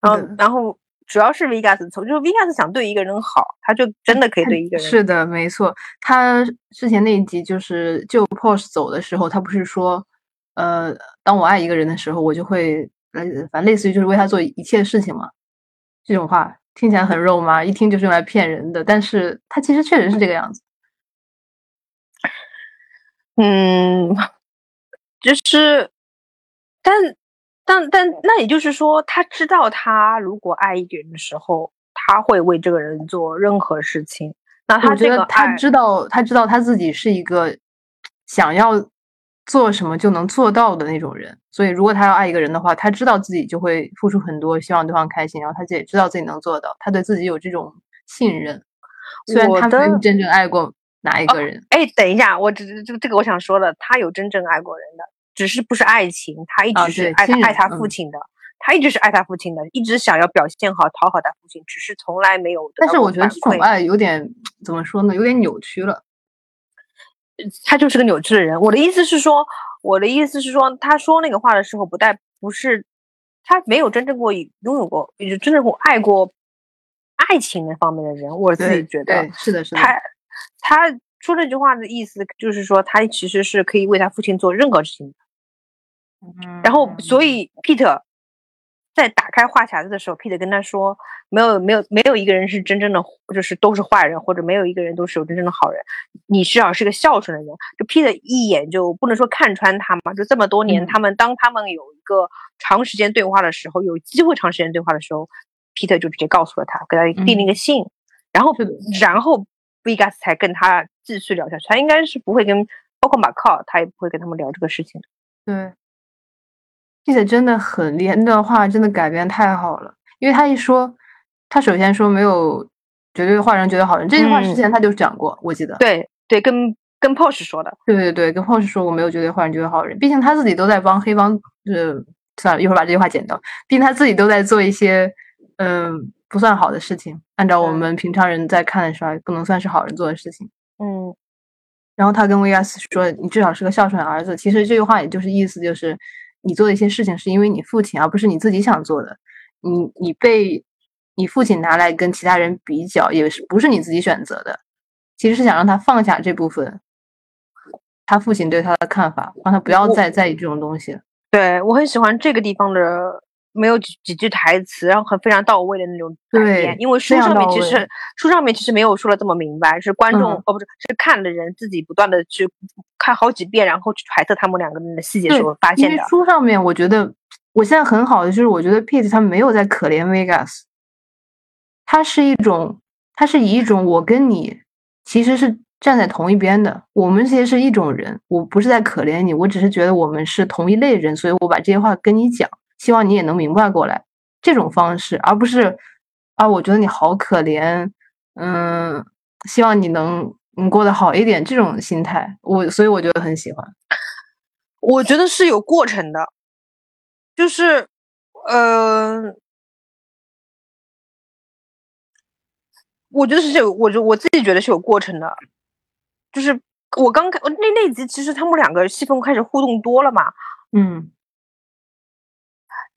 Speaker 1: 然后然后主要是 Vegas 从就是 Vegas 想对一个人好，他就真的可以对一个人
Speaker 2: 是的，没错。他之前那一集就是救 Porsche 走的时候，他不是说，呃，当我爱一个人的时候，我就会，呃，反正类似于就是为他做一切事情嘛。这种话听起来很肉麻，一听就是用来骗人的，但是他其实确实是这个样子。
Speaker 1: 嗯，就是，但但但那也就是说，他知道他如果爱一个人的时候，他会为这个人做任何事情。那他这个
Speaker 2: 得他知道，他知道他自己是一个想要做什么就能做到的那种人，所以如果他要爱一个人的话，他知道自己就会付出很多，希望对方开心，然后他自己也知道自己能做到，他对自己有这种信任。虽然他没有真正爱过哪一
Speaker 1: 哦
Speaker 2: 个人，
Speaker 1: 哎，等一下，我这个这个我想说的，他有真正爱过人的，只是不是爱情，他一
Speaker 2: 啊
Speaker 1: 直是爱他爱他父
Speaker 2: 嗯
Speaker 1: 亲的，他一直是爱他父亲的，一直想要表现好讨好他父亲，只是从来没有
Speaker 2: 但是我觉得这种爱有点怎么说呢，有点扭曲了。
Speaker 1: 他就是个扭曲的人。我的意思是说，我的意思是说，他说那个话的时候，不带不是他没有真正过拥有过，也就真正过爱过爱情那方面的人，我自己觉得
Speaker 2: 对，是的，是的，
Speaker 1: 他他说这句话的意思就是说，他其实是可以为他父亲做任何事情的。然后，所以 Peter 在打开话匣子的时候，Peter 跟他说：“没有，没有，没有一个人是真正的，就是都是坏人，或者没有一个人都是有真正的好人。你至少是个孝顺的人。”就 Peter 一眼就不能说看穿他嘛，就这么多年，
Speaker 2: 嗯
Speaker 1: 他们当他们有一个长时间对话的时候，有机会长时间对话的时候，Peter 就直接告诉了他，给他递了一个信，然后然后 Vegas 才跟他继续聊下去。他应该是不会跟，包括马靠，他也不会跟他们聊这个事情的。
Speaker 2: 对，记者真的很厉害，那段话真的改编太好了。因为他一说，他首先说没有绝对坏人、绝对好人，这句话之
Speaker 1: 嗯
Speaker 2: 前他就讲过，我记得。
Speaker 1: 对对，跟跟 Posh 说的。
Speaker 2: 对对对，跟 Posh 说过没有绝对坏人、绝对好人，毕竟他自己都在帮黑帮，呃，算了，一会儿把这句话剪掉。毕竟他自己都在做一些，嗯、不算好的事情，按照我
Speaker 1: 嗯
Speaker 2: 们平常人在看的时候，不能算是好人做的事情。
Speaker 1: 嗯
Speaker 2: 然后他跟维亚斯说：“你至少是个孝顺的儿子。”其实这句话也就是意思就是，你做的一些事情是因为你父亲，而不是你自己想做的。你你被你父亲拿来跟其他人比较，也是不是你自己选择的。其实是想让他放下这部分他父亲对他的看法，让他不要再在意这种东西了。
Speaker 1: 对我很喜欢这个地方的没有几几句台词，然后很非常到位的那种改
Speaker 2: 对
Speaker 1: 编。因为书上面其实书上面其实没有说的这么明白，是观众、
Speaker 2: 嗯
Speaker 1: 哦不是是看的人自己不断的去看好几遍，然后去揣测他们两个人的细节时候发现的。
Speaker 2: 书上面，我觉得我现在很好的就是，我觉得 Pete 他没有在可怜 Vegas，他是一种，他是以一种我跟你其实是站在同一边的，我们其实是一种人，我不是在可怜你，我只是觉得我们是同一类人，所以我把这些话跟你讲，希望你也能明白过来，这种方式，而不是啊，我觉得你好可怜，嗯，希望你能嗯过得好一点这种心态，我所以我觉得很喜欢。
Speaker 1: 我觉得是有过程的，就是，呃，我觉得是有，我就我自己觉得是有过程的，就是我刚开我那那集，其实他们两个戏份开始互动多了嘛。
Speaker 2: 嗯。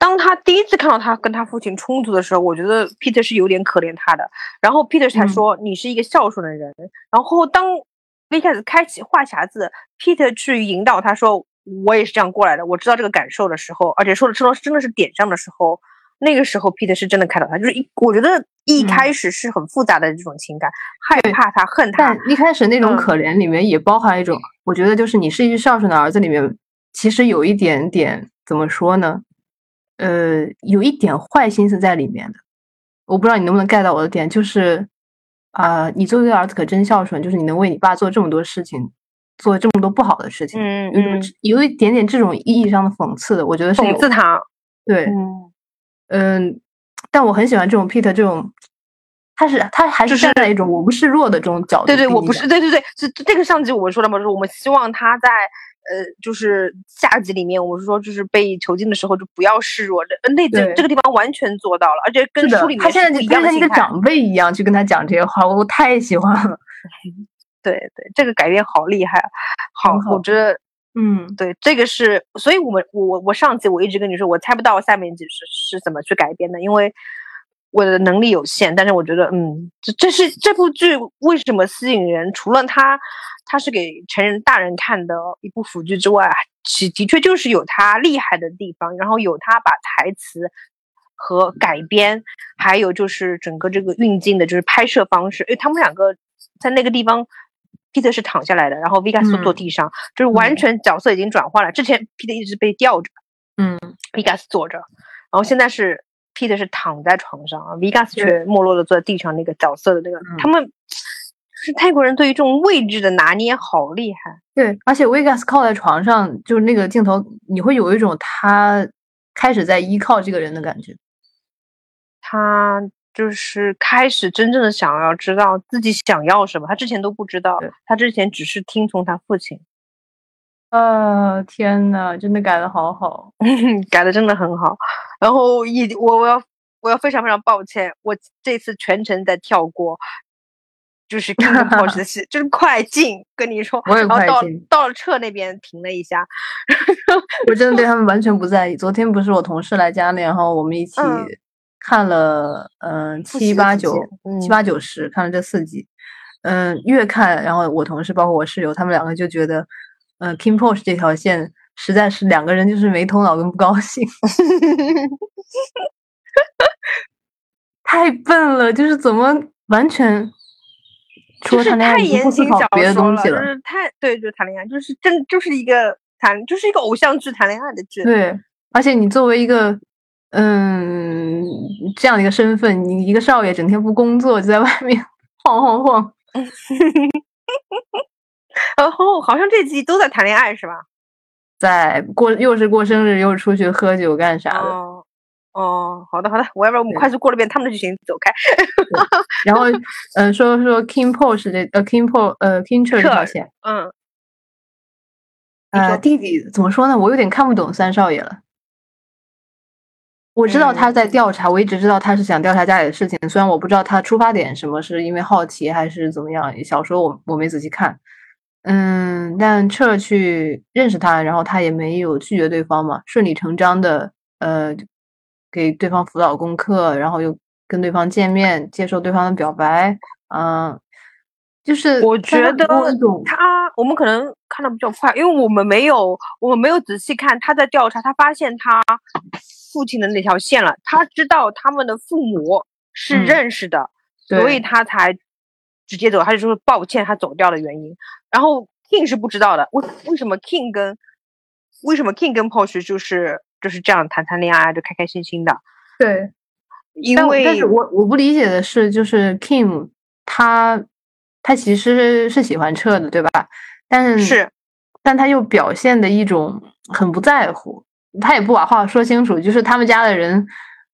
Speaker 1: 当他第一次看到他跟他父亲冲突的时候，我觉得 Peter 是有点可怜他的，然后 Peter 才
Speaker 2: 嗯。
Speaker 1: 说你是一个孝顺的人，然后当 V 开始开启话匣子，Peter 去引导他说我也是这样过来的，我知道这个感受的时候，而且说的真的是点上的时候，那个时候 Peter 是真的开导他，就是一我觉得一
Speaker 2: 嗯。
Speaker 1: 开始是很复杂的这种情感，害怕他恨他
Speaker 2: 但，一开始那种
Speaker 1: 嗯。
Speaker 2: 可怜里面也包含一种，我觉得就是你是一个孝顺的儿子里面，其实有一点点怎么说呢？呃，有一点坏心思在里面的。我不知道你能不能 get 到我的点，就是啊、你作为一个儿子可真孝顺，就是你能为你爸做这么多事情，做这么多不好的事情，
Speaker 1: 嗯
Speaker 2: 有一种
Speaker 1: 嗯，
Speaker 2: 有一点点这种意义上的讽刺的，我觉得是
Speaker 1: 讽刺他，
Speaker 2: 对，
Speaker 1: 嗯，
Speaker 2: 嗯，但我很喜欢这种 Peter 这种，他是他还
Speaker 1: 是是
Speaker 2: 站在一种我不示弱的这种角度
Speaker 1: 对对，我不是，对对对，是这个上集我说了嘛，就是我们希望他在呃，就是下集里面，我是说就是被囚禁的时候就不要示弱，这那这这个地方完全做到了，而且跟书里
Speaker 2: 他现在就跟他一个。长辈一样去跟他讲这些话，我太喜欢了。
Speaker 1: 对对，这个改编好厉害啊！好，
Speaker 2: 好
Speaker 1: 我觉得
Speaker 2: 嗯，
Speaker 1: 对这个是，所以我们我我我上集我一直跟你说，我猜不到下面集是是怎么去改编的，因为我的能力有限。但是我觉得，嗯，这这是这部剧为什么吸引人？除了它它是给成人大人看的一部腐剧之外，其的确就是有它厉害的地方，然后有它把台词和改编，还有就是整个这个运镜的，就是拍摄方式，因为他们两个在那个地方。Peter 是躺下来的，然后 Vegas 坐坐
Speaker 2: 嗯
Speaker 1: 地上，就是完
Speaker 2: 嗯
Speaker 1: 全角色已经转换了。之前 Peter 一直被吊着，
Speaker 2: 嗯
Speaker 1: ，Vegas 坐着，然后现在是 Peter 是躺在床上啊，Vegas 却没落的坐在地上。那个角色的那个，
Speaker 2: 嗯
Speaker 1: 他们就是泰国人对于这种位置的拿捏好厉害。
Speaker 2: 对，而且 Vegas 靠在床上，就是那个镜头，你会有一种他开始在依靠这个人的感觉。
Speaker 1: 他就是开始真正的想要知道自己想要什么，他之前都不知道，他之前只是听从他父亲。
Speaker 2: 啊，天呐，真的改的好好。
Speaker 1: 改的真的很好。然后一我我要我要非常非常抱歉，我这次全程在跳过，就是就是快进，跟你说，
Speaker 2: 我也
Speaker 1: 然后到
Speaker 2: 快进
Speaker 1: 到了撤那边停了一下，
Speaker 2: 我真的对他们完全不在意。昨天不是我同事来家里，然后我们一起
Speaker 1: 嗯
Speaker 2: 看了嗯七八九
Speaker 1: 嗯
Speaker 2: 七八九十，看了这四集。嗯，越看，然后我同事包括我室友，他们两个就觉得，嗯，King Porsche 这条线实在是两个人就是没头脑跟不高兴，太笨了，就是怎么完全除
Speaker 1: 就是
Speaker 2: 了谈恋爱
Speaker 1: 太言情小
Speaker 2: 考别的
Speaker 1: 说了，
Speaker 2: 东西了。
Speaker 1: 就是太对，就是谈恋爱，就是真就是一个谈，就是一个偶像剧谈恋爱的剧。
Speaker 2: 对，而且你作为一个嗯这样的一个身份，你一个少爷整天不工作就在外面 晃晃晃，
Speaker 1: 然后好像这季都在谈恋爱是吧？
Speaker 2: 在过又是过生日又是出去喝酒干啥的，
Speaker 1: 哦哦，好的好的，我要不然我们快速过了遍他们的剧情，走开。
Speaker 2: 然后 呃说说 King Porsche 这呃 King Po 呃 King 这条
Speaker 1: Church
Speaker 2: 线，
Speaker 1: 嗯，
Speaker 2: 呃弟弟怎么说呢？我有点看不懂三少爷了。我知道他
Speaker 1: 嗯
Speaker 2: 在调查，我一直知道他是想调查家里的事情，虽然我不知道他出发点什么，是因为好奇还是怎么样。小时候我我没仔细看，嗯，但彻去认识他，然后他也没有拒绝对方嘛，顺理成章的呃给对方辅导功课，然后又跟对方见面，接受对方的表白，嗯，就是
Speaker 1: 我觉得他我们可能看的比较快，因为我们没有我们没有仔细看他在调查，他发现他父亲的那条线了，他知道他们的父母是
Speaker 2: 嗯。
Speaker 1: 认识的，所以他才直接走，他就说抱歉他走掉的原因。然后 King 是不知道的，为为什么 King 跟为什么 King 跟 Porsche 就是就是这样谈谈恋爱就开开心心的，
Speaker 2: 对。但我
Speaker 1: 因为
Speaker 2: 但是我我不理解的是，就是 King 他他其实是喜欢彻的，对吧？但
Speaker 1: 是，
Speaker 2: 但他又表现的一种很不在乎，他也不把话说清楚。就是他们家的人，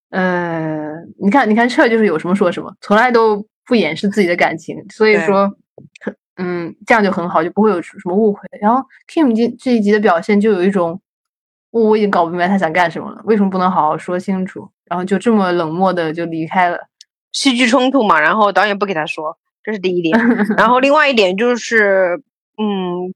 Speaker 2: 呃，你看，你看彻就是有什么说什么，从来都不掩饰自己的感情，所以说，嗯，这样就很好，就不会有什么误会。然后 Kim 这这一集的表现就有一种，我我已经搞不明白他想干什么了，为什么不能好好说清楚？然后就这么冷漠的就离开了。
Speaker 1: 戏剧冲突嘛，然后导演不给他说，这是第一点。然后另外一点就是，嗯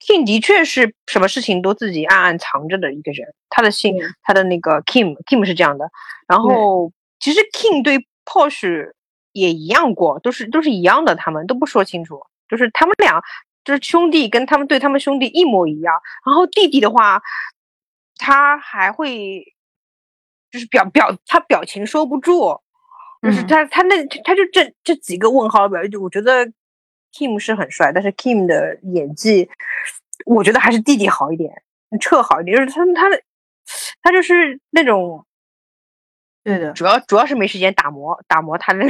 Speaker 1: ，King 的确是什么事情都自己暗暗藏着的一个人。他的姓，
Speaker 2: 嗯
Speaker 1: 他的那个 Kim，Kim 是这样的。然后其实 King 对 Porsche 也一样过，都是都是一样的，他们都不说清楚，就是他们俩就是兄弟，跟他们对他们兄弟一模一样。然后弟弟的话，他还会就是表表他表情收不住。就是
Speaker 2: 嗯
Speaker 1: 他他那他就这这几个问号表，就我觉得 Kim 是很帅，但是 Kim 的演技，我觉得还是弟弟好一点，彻好一点。就是他他的他就是那种
Speaker 2: 对的，
Speaker 1: 主要主要是没时间打磨打磨他的，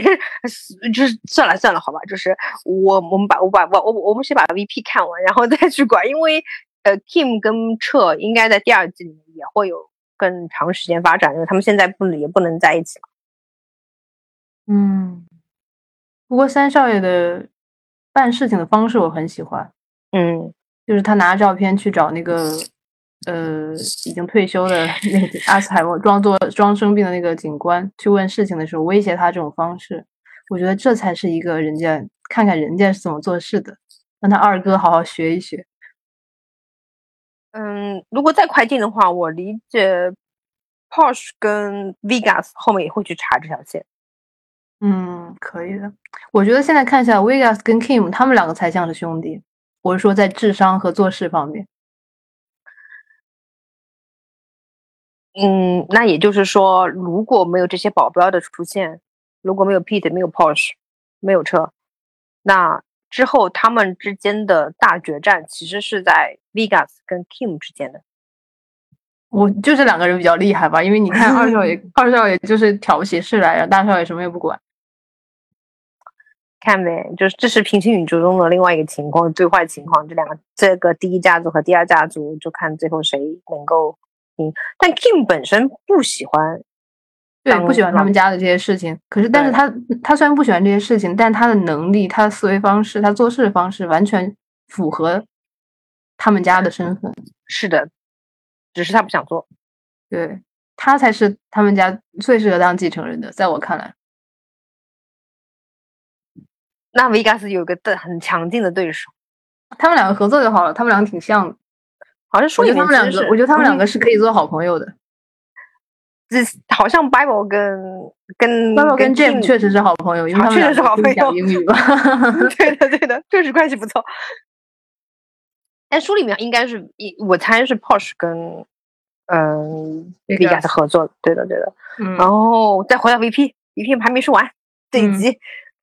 Speaker 1: 就是算了算了，好吧，就是我我们把我把我我我们先把 VP 看完，然后再去管，因为呃 Kim 跟彻应该在第二季里面也会有更长时间发展，因为他们现在不能也不能在一起嘛。
Speaker 2: 嗯。不过三少爷的办事情的方式我很喜欢，
Speaker 1: 嗯，
Speaker 2: 就是他拿照片去找那个呃已经退休的那个阿斯海默装作装生病的那个警官去问事情的时候，威胁他这种方式，我觉得这才是一个人家看看人家是怎么做事的，让他二哥好好学一学。
Speaker 1: 嗯，如果再快进的话，我理解 Porsche 跟 Vegas 后面也会去查这条线。
Speaker 2: 嗯，可以的。我觉得现在看一下来，Vegas 跟 Kim 他们两个才像是兄弟。我是说在智商和做事方面。
Speaker 1: 嗯，那也就是说，如果没有这些保镖的出现，如果没有 Pete，没有 Porsche，没有车，那之后他们之间的大决战其实是在 Vegas 跟 Kim 之间的。
Speaker 2: 我就这两个人比较厉害吧，因为你看二少爷，二少爷就是挑不起事来，然后大少爷什么也不管。
Speaker 1: 看呗，就是这是平行宇宙中的另外一个情况，最坏情况，这两个这个第一家族和第二家族就看最后谁能够赢。但 Kim 本身不喜欢，
Speaker 2: 对，不喜欢他们家的这些事情。可是，但是他他虽然不喜欢这些事情，但他的能力、他的思维方式、他做事的方式完全符合他们家的身份。
Speaker 1: 是的，只是他不想做。
Speaker 2: 对他才是他们家最适合当继承人的，在我看来。
Speaker 1: 那 Vegas 有个的很强劲的对手，
Speaker 2: 他们两个合作就好了，他们两个挺像的。
Speaker 1: 好像说
Speaker 2: 我觉得他们两个，我觉得他们两个
Speaker 1: 嗯
Speaker 2: 是可以做好朋友的。
Speaker 1: 这好像 Bible 跟跟
Speaker 2: Bible 跟
Speaker 1: Jim
Speaker 2: 确实是好朋友，因为
Speaker 1: 啊
Speaker 2: 他们
Speaker 1: 确实是好朋友
Speaker 2: 英语吧。
Speaker 1: 对的，对的，确实关系不错。但书里面应该是一，我猜是 Porsche 跟嗯
Speaker 2: Vegas
Speaker 1: Vegas 合作的，对的，对的。
Speaker 2: 嗯
Speaker 1: 然后再回到 VP，VP 还没说完这一集，嗯、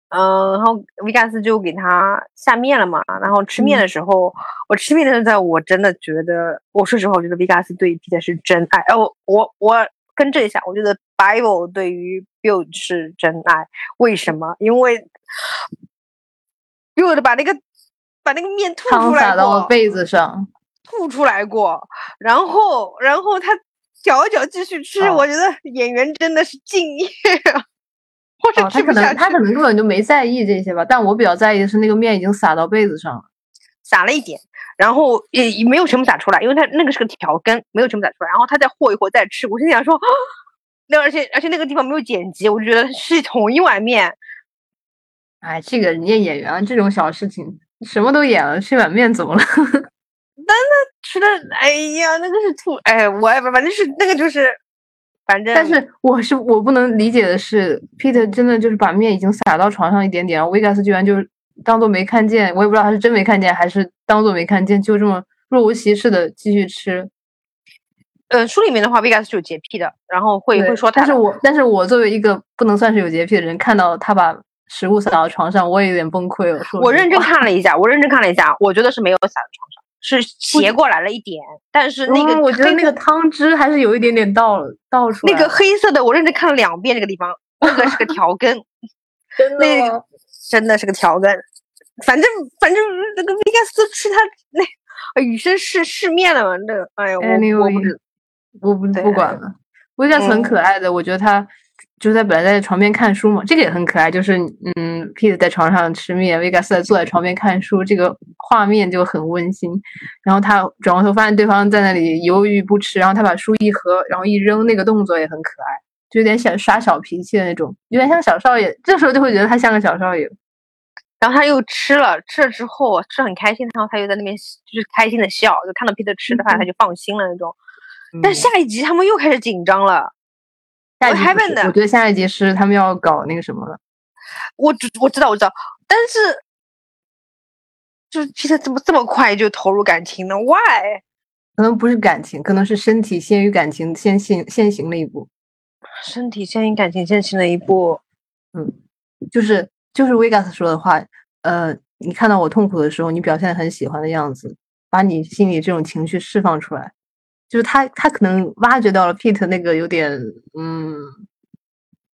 Speaker 1: 然后 Vegas 就给他下面了嘛。然后吃面的时候，我吃面的时候，我真的觉得，我说实话，我觉得 Vegas 对 Peter 是真爱。哎、我我我更正一下，我觉得 Bible 对于 Bill 是真爱。为什么？因为 Bill 的把那个把那个面吐出来过
Speaker 2: 被子上，
Speaker 1: 吐出来过，然后然后他嚼一嚼继续吃，
Speaker 2: 哦
Speaker 1: 我觉得演员真的是敬业啊，或者
Speaker 2: 哦，他可
Speaker 1: 吃不下去，
Speaker 2: 能他可能根本就没在意这些吧，但我比较在意的是那个面已经撒到被子上了。
Speaker 1: 撒了一点，然后也也没有全部撒出来，因为他那个是个调羹，没有全部撒出来，然后他再和一和再吃，我心想说，啊那而且而且那个地方没有剪辑，我就觉得是同一碗面，
Speaker 2: 哎，这个人家演员啊，这种小事情什么都演了，吃碗面怎么了？
Speaker 1: 吃的，哎呀，那个是吐，哎，我也不反正是那个就是，反正
Speaker 2: 但是我是我不能理解的是，Peter 真的就是把面已经撒到床上一点点，然后维加斯居然就是当做没看见，我也不知道他是真没看见还是当做没看见，就这么若无其事的继续吃。
Speaker 1: 呃，书里面的话，Vegas 是有洁癖的，然后会会说他，
Speaker 2: 但是我但是我作为一个不能算是有洁癖的人，看到他把食物撒到床上，我也有点崩溃了。
Speaker 1: 我认真看了一下，我认真看了一下，我觉得是没有撒在床上，是斜过来了一点，但是那个
Speaker 2: 嗯我觉得那个汤汁还是有一点点倒了倒出来。
Speaker 1: 那个黑色的，我认真看了两遍，这个地方那个是个 调羹，
Speaker 2: 真
Speaker 1: 那
Speaker 2: 的
Speaker 1: 真的是个调羹。反正反正那个 Vegas 吃他那呃以身试试面了嘛，那个哎呀，我我不
Speaker 2: Anyway
Speaker 1: 知
Speaker 2: 我不管了。维加斯很
Speaker 1: 嗯
Speaker 2: 可爱的，我觉得他就是在本来在床边看书嘛，这个也很可爱。就是嗯，Pete 在床上吃面，维加斯在坐在床边看书，这个画面就很温馨。然后他转过头发现对方在那里犹豫不吃，然后他把书一合，然后一扔，那个动作也很可爱，就有点想耍小脾气的那种，有点像小少爷。这时候就会觉得他像个小少爷。
Speaker 1: 然后他又吃了，吃了之后吃很开心，然后他又在那边就是开心的笑，就看到 Peter 吃的话，他就放心了那种。但下一集他们又开始紧张了，
Speaker 2: 下一集不是？我觉得下一集是他们要搞那个什么了。
Speaker 1: 我知我知道我知道，但是就是 Peter 怎么这么快就投入感情呢？Why？
Speaker 2: 可能不是感情，可能是身体先于感情先行先行了一步。
Speaker 1: 身体先于感情先行了一步，嗯
Speaker 2: 就是就是 Vegas 说的话，呃，你看到我痛苦的时候，你表现得很喜欢的样子，把你心里这种情绪释放出来，就是他他可能挖掘到了 Pete 那个有点嗯，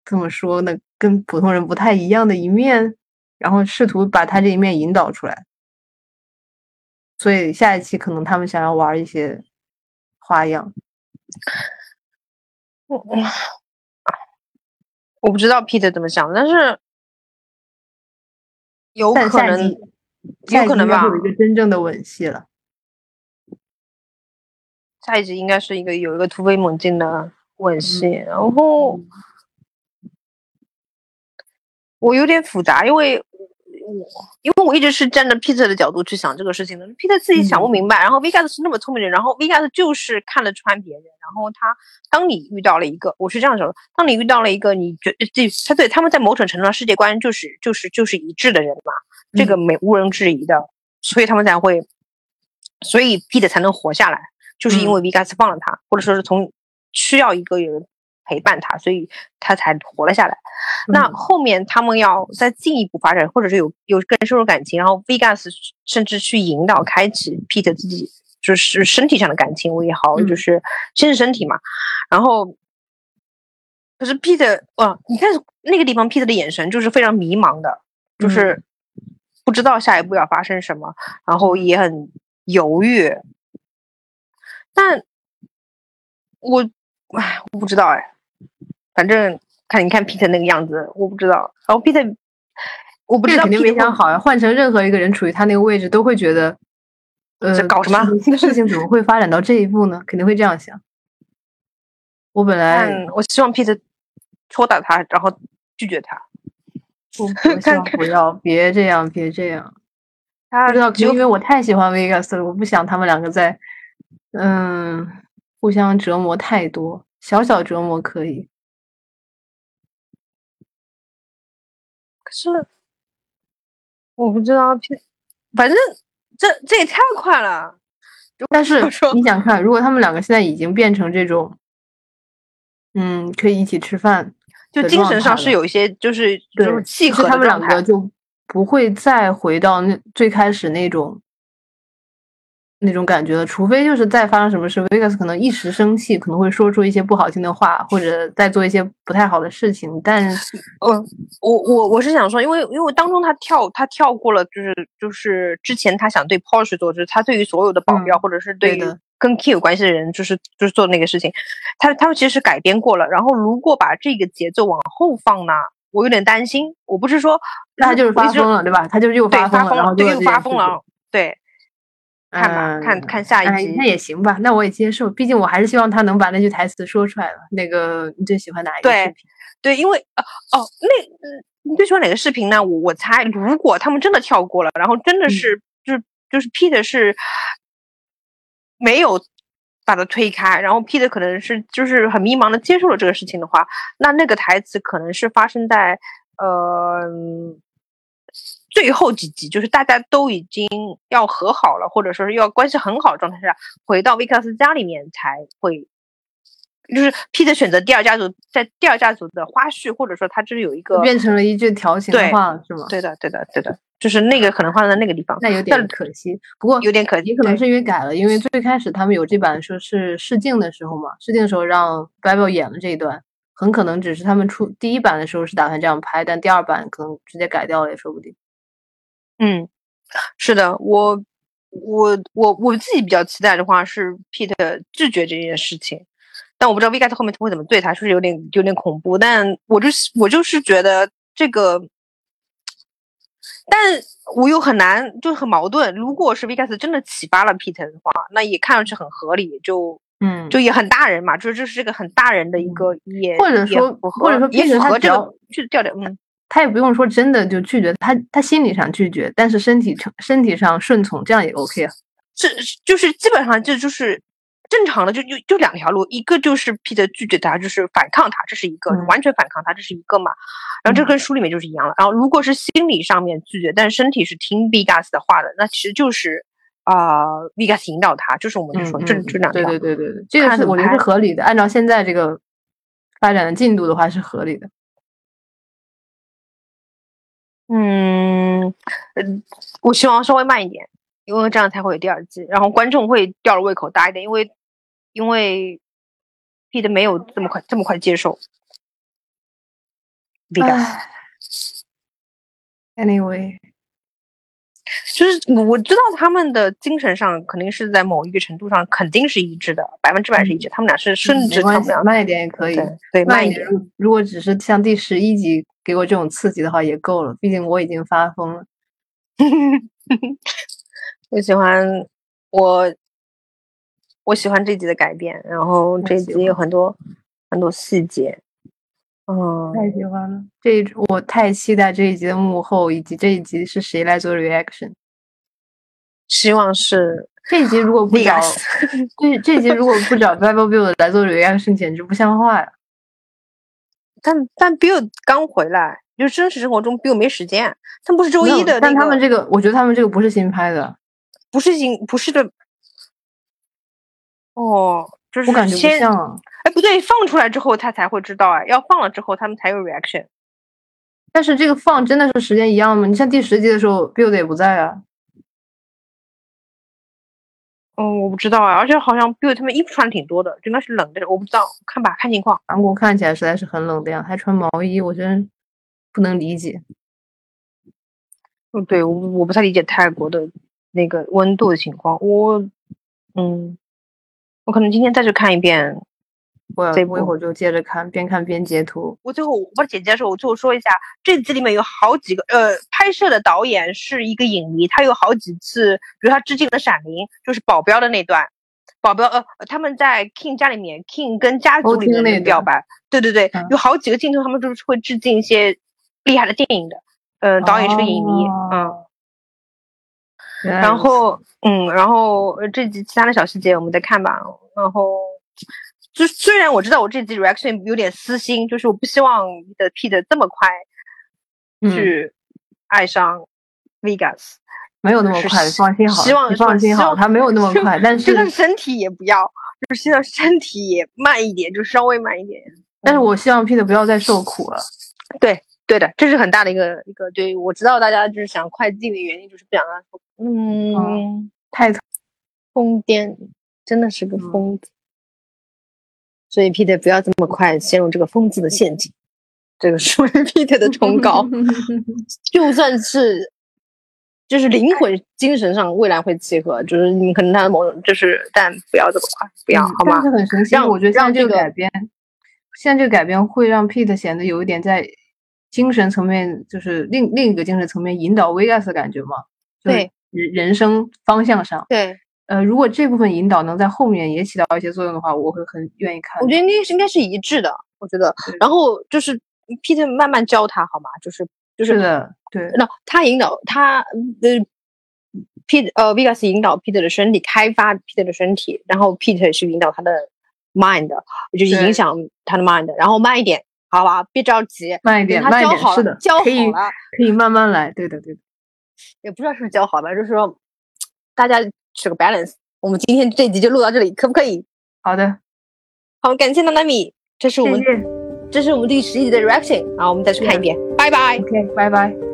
Speaker 2: 怎么说呢，跟普通人不太一样的一面，然后试图把他这一面引导出来。所以下一期可能他们想要玩一些花样。
Speaker 1: 我我我不知道 Peter 怎么想，但是有可能有可能吧
Speaker 2: 有一个真正的吻戏了。
Speaker 1: 下一集应该是一个有一个突飞猛进的吻戏，
Speaker 2: 嗯
Speaker 1: 然后我有点复杂，因为我因为我一直是站在 Peter 的角度去想这个事情的，Peter 自己想不
Speaker 2: 嗯。
Speaker 1: 明白，然后 Vegas 是那么聪明的人，然后 Vegas 就是看得穿别人，然后他当你遇到了一个，我是这样想的，当你遇到了一个你觉这他对他们在某种程度上世界观就是就是就是一致的人嘛，这个没无人质疑的，所以他们才会，所以 Peter 才能活下来。就是因为 Vegas 放了他，或者说是从需要一个人陪伴他，所以他才活了下来。那
Speaker 2: 嗯
Speaker 1: 后面他们要再进一步发展，或者是有有更深入感情，然后 Vegas 甚至去引导开启 Pete 自己就是身体上的感情也好，
Speaker 2: 嗯
Speaker 1: 就是先是身体嘛，然后可是 Peter，哇，你看那个地方，Peter 的眼神就是非常迷茫的，就是不知道下一步要发生什么，然后也很犹豫。但我，唉，我不知道哎，反正看你看 Peter 那个样子，我不知道。然后 Peter，我不知道
Speaker 2: 这个肯定没想好呀。换成任何一个人处于他那个位置，都会觉得，呃，
Speaker 1: 这搞什么
Speaker 2: 事情事情怎么会发展到这一步呢？肯定会这样想。我本来
Speaker 1: 但我希望 Peter 戳打他，然后拒绝他。
Speaker 2: 我我希望 不要，别这样，别这样。
Speaker 1: 他
Speaker 2: 不知道，因为我太喜欢 Vegas 了，我不想他们两个在，嗯，互相折磨太多。小小折磨可以。
Speaker 1: 可是我不知道，反正这这也太快了。
Speaker 2: 但是你想看，如果他们两个现在已经变成这种，嗯，可以一起吃饭，
Speaker 1: 就精神上是有一些就是
Speaker 2: 对，
Speaker 1: 就是契合
Speaker 2: 他们。两个就不会再回到那最开始那种那种感觉了，除非就是再发生什么事，Vegas 可能一时生气，可能会说出一些不好听的话，或者再做一些不太好的事情，但
Speaker 1: 嗯，我我我是想说，因为因为当中他跳他跳过了，就是就是之前他想对 Porsche 做，就是他对于所有的保镖、
Speaker 2: 嗯
Speaker 1: 或者是对于跟 Key 有关系的人，就是就是做那个事情，他他们其实是改编过了。然后如果把这个节奏往后放呢，我有点担心。我不是说
Speaker 2: 那他就是发疯了，对吧？他就又发疯了，
Speaker 1: 又发疯了，对，看吧，看
Speaker 2: 嗯
Speaker 1: 看下一
Speaker 2: 哎，
Speaker 1: 集。
Speaker 2: 那也行吧，那我也接受。毕竟我还是希望他能把那句台词说出来了。那个你最喜欢哪一个
Speaker 1: 对
Speaker 2: 视频？
Speaker 1: 对，因为呃哦，那嗯，你最喜欢哪个视频呢？我我猜，如果他们真的跳过了，然后真的
Speaker 2: 嗯
Speaker 1: 是、就是就是 Peter 是没有把它推开，然后 Peter 可能是就是很迷茫的接受了这个事情的话，那那个台词可能是发生在呃最后几集，就是大家都已经要和好了，或者说是要关系很好的状态下，回到维克斯家里面才会。就是 Peter 选择第二家族，在第二家族的花絮，或者说他就是有一个
Speaker 2: 变成了一句调情的话，是吗？
Speaker 1: 对的，对的，对的，就是那个可能放在那个地方，
Speaker 2: 那有点可惜。不过
Speaker 1: 有点可惜，
Speaker 2: 也可能是因为改了，因为最开始他们有这版的时候是试镜的时候嘛，试镜的时候让 Bible 演了这一段，很可能只是他们出第一版的时候是打算这样拍，但第二版可能直接改掉了也说不定。
Speaker 1: 嗯，是的，我我我我自己比较期待的话是 Peter 拒绝这件事情，但我不知道 Vegas 后面会怎么对他，是不是有点有点恐怖？但我就是我就是觉得这个，但我又很难，就很矛盾。如果是 Vegas 真的启发了 Peter 的话，那也看上去很合理，就
Speaker 2: 嗯，
Speaker 1: 就也很大人嘛，就是这是个很大人的一个也
Speaker 2: 或者说或者说
Speaker 1: 也符合这
Speaker 2: 他只要
Speaker 1: 个去调调，嗯。
Speaker 2: 他也不用说真的就拒绝，他他心理上拒绝，但是身体上身体上顺从，这样也 OK 啊。
Speaker 1: 是是就是基本上这就是正常的，就就就两条路，一个就是 Peter 拒绝他，就是反抗他，这是一个、
Speaker 2: 嗯
Speaker 1: 完全反抗他，这是一个嘛。然后这跟书里面就是一样了。然后如果是心理上面拒绝，但是身体是听 Vegas 的话的，那其实就是啊、呃、，Vegas 引导他，就是我们就说、这这两条。
Speaker 2: 对对对对对，这个我觉得是合理的，按照现在这个发展的进度的话是合理的。
Speaker 1: 嗯，嗯，我希望稍微慢一点，因为这样才会有第二季，然后观众会吊着胃口大一点，因为因为 P 的没有这么快这么快接受
Speaker 2: Anyway，
Speaker 1: 就是我我知道他们的精神上肯定是在某一个程度上肯定是一致的，百分之百是一致，他们俩是甚
Speaker 2: 嗯没关系，
Speaker 1: 至他们俩
Speaker 2: 慢一点也可以。
Speaker 1: 对对慢
Speaker 2: 慢
Speaker 1: 一点，
Speaker 2: 如如果只是像第十一集给我这种刺激的话也够了，毕竟我已经发疯了。
Speaker 1: 我喜欢我我喜欢这集的改变，然后这
Speaker 2: 喜
Speaker 1: 集有很多很多细节，嗯，
Speaker 2: 太喜欢了，这一我太期待这一集的幕后，以及这一集是谁来做 reaction。
Speaker 1: 希望是
Speaker 2: 这一集如果不找 这这集如果不找 Bible Bill 来做 reaction，简直不像话呀！
Speaker 1: 但但 Bill 刚回来，就是真实生活中 Bill 没时间，他不是周一的那
Speaker 2: 但他们，这个，我觉得他们这个不是新拍的，
Speaker 1: 不是新不是的，哦，就是
Speaker 2: 我感觉像啊。
Speaker 1: 哎不对，放出来之后他才会知道哎，要放了之后他们才有 reaction。
Speaker 2: 但是这个放真的是时间一样吗？你像第十集的时候，Bill 也不在啊。
Speaker 1: 嗯，我不知道啊，而且好像 Bill 他们衣服穿的挺多的，应该是冷的，我不知道，看吧，看情况。
Speaker 2: 韩国看起来实在是很冷的样子，还穿毛衣，我真不能理解。
Speaker 1: 嗯，对，我我不太理解泰国的那个温度的情况，我，嗯，我可能今天再去看一遍。
Speaker 2: 我
Speaker 1: 这部
Speaker 2: 我一会儿就接着看，边看边截图。
Speaker 1: 我最后我把剪辑的时候，我最后说一下，这集里面有好几个，呃，拍摄的导演是一个影迷，他有好几次，比如他致敬了《闪灵》，就是保镖的那段，保镖，呃，他们在 King 家里面，King 跟家族里面
Speaker 2: 那段
Speaker 1: 的表白，对对对，
Speaker 2: 嗯
Speaker 1: 有好几个镜头，他们都是会致敬一些厉害的电影的，呃，导演是个影迷，嗯。然后，嗯，然后呃这集其他的小细节我们再看吧。然后，就虽然我知道我这集 reaction 有点私心，就是我不希望的 Pete 这么快
Speaker 2: 嗯，
Speaker 1: 去爱上 Vegas，、
Speaker 2: 没有那么快，放心好，
Speaker 1: 希望
Speaker 2: 你放心好，他没有那么快，但 是
Speaker 1: 这个身体也不要，就是希望身体也慢一点，就稍微慢一点。
Speaker 2: 但是我希望 Pete 不要再受苦了。
Speaker 1: 对对的，这是很大的一个一个对我知道大家就是想快进的原因，就是不想让他说，嗯，
Speaker 2: 哦太
Speaker 1: 疯癫，真的是个
Speaker 2: 嗯
Speaker 1: 疯子。所以 Peter 不要这么快陷入这个疯子的陷阱，这个是 为 Peter 的忠告。就算是就是灵魂、精神上未来会契合，就是你可能他的某种就是，但不要这么快，不要、
Speaker 2: 嗯
Speaker 1: 好吗
Speaker 2: 但？是很神奇，
Speaker 1: 让
Speaker 2: 我觉得
Speaker 1: 让这个
Speaker 2: 改编，现在这个改编会让 Peter 显得有一点在精神层面，就是另另一个精神层面引导 Vegas 的感觉嘛。
Speaker 1: 对
Speaker 2: 人人生方向上，
Speaker 1: 对，
Speaker 2: 呃，如果这部分引导能在后面也起到一些作用的话，我会很愿意看。
Speaker 1: 我觉得应该是应该是一致的，我觉得。然后就是 Peter 慢慢教他好吗？就是就是
Speaker 2: 的，对，
Speaker 1: 那他引导他呃，Peter 呃 Vegas 引导 Peter 的身体，开发 Peter 的身体，然后 Peter 是引导他的 mind，就是影响他的 mind，然后慢一点，好吧，别着急，
Speaker 2: 慢一点，
Speaker 1: 等他
Speaker 2: 慢一点，
Speaker 1: 教好教好了，
Speaker 2: 可以慢慢来，对的，对的。
Speaker 1: 也不知道是不是教好了，就是说大家取个 balance。我们今天这集就录到这里，可不可以？
Speaker 2: 好的，
Speaker 1: 好，感谢娜娜米，这是我们这是我们第十一集的 reaction，然后我们再去看一遍，拜拜。
Speaker 2: ，OK，拜拜。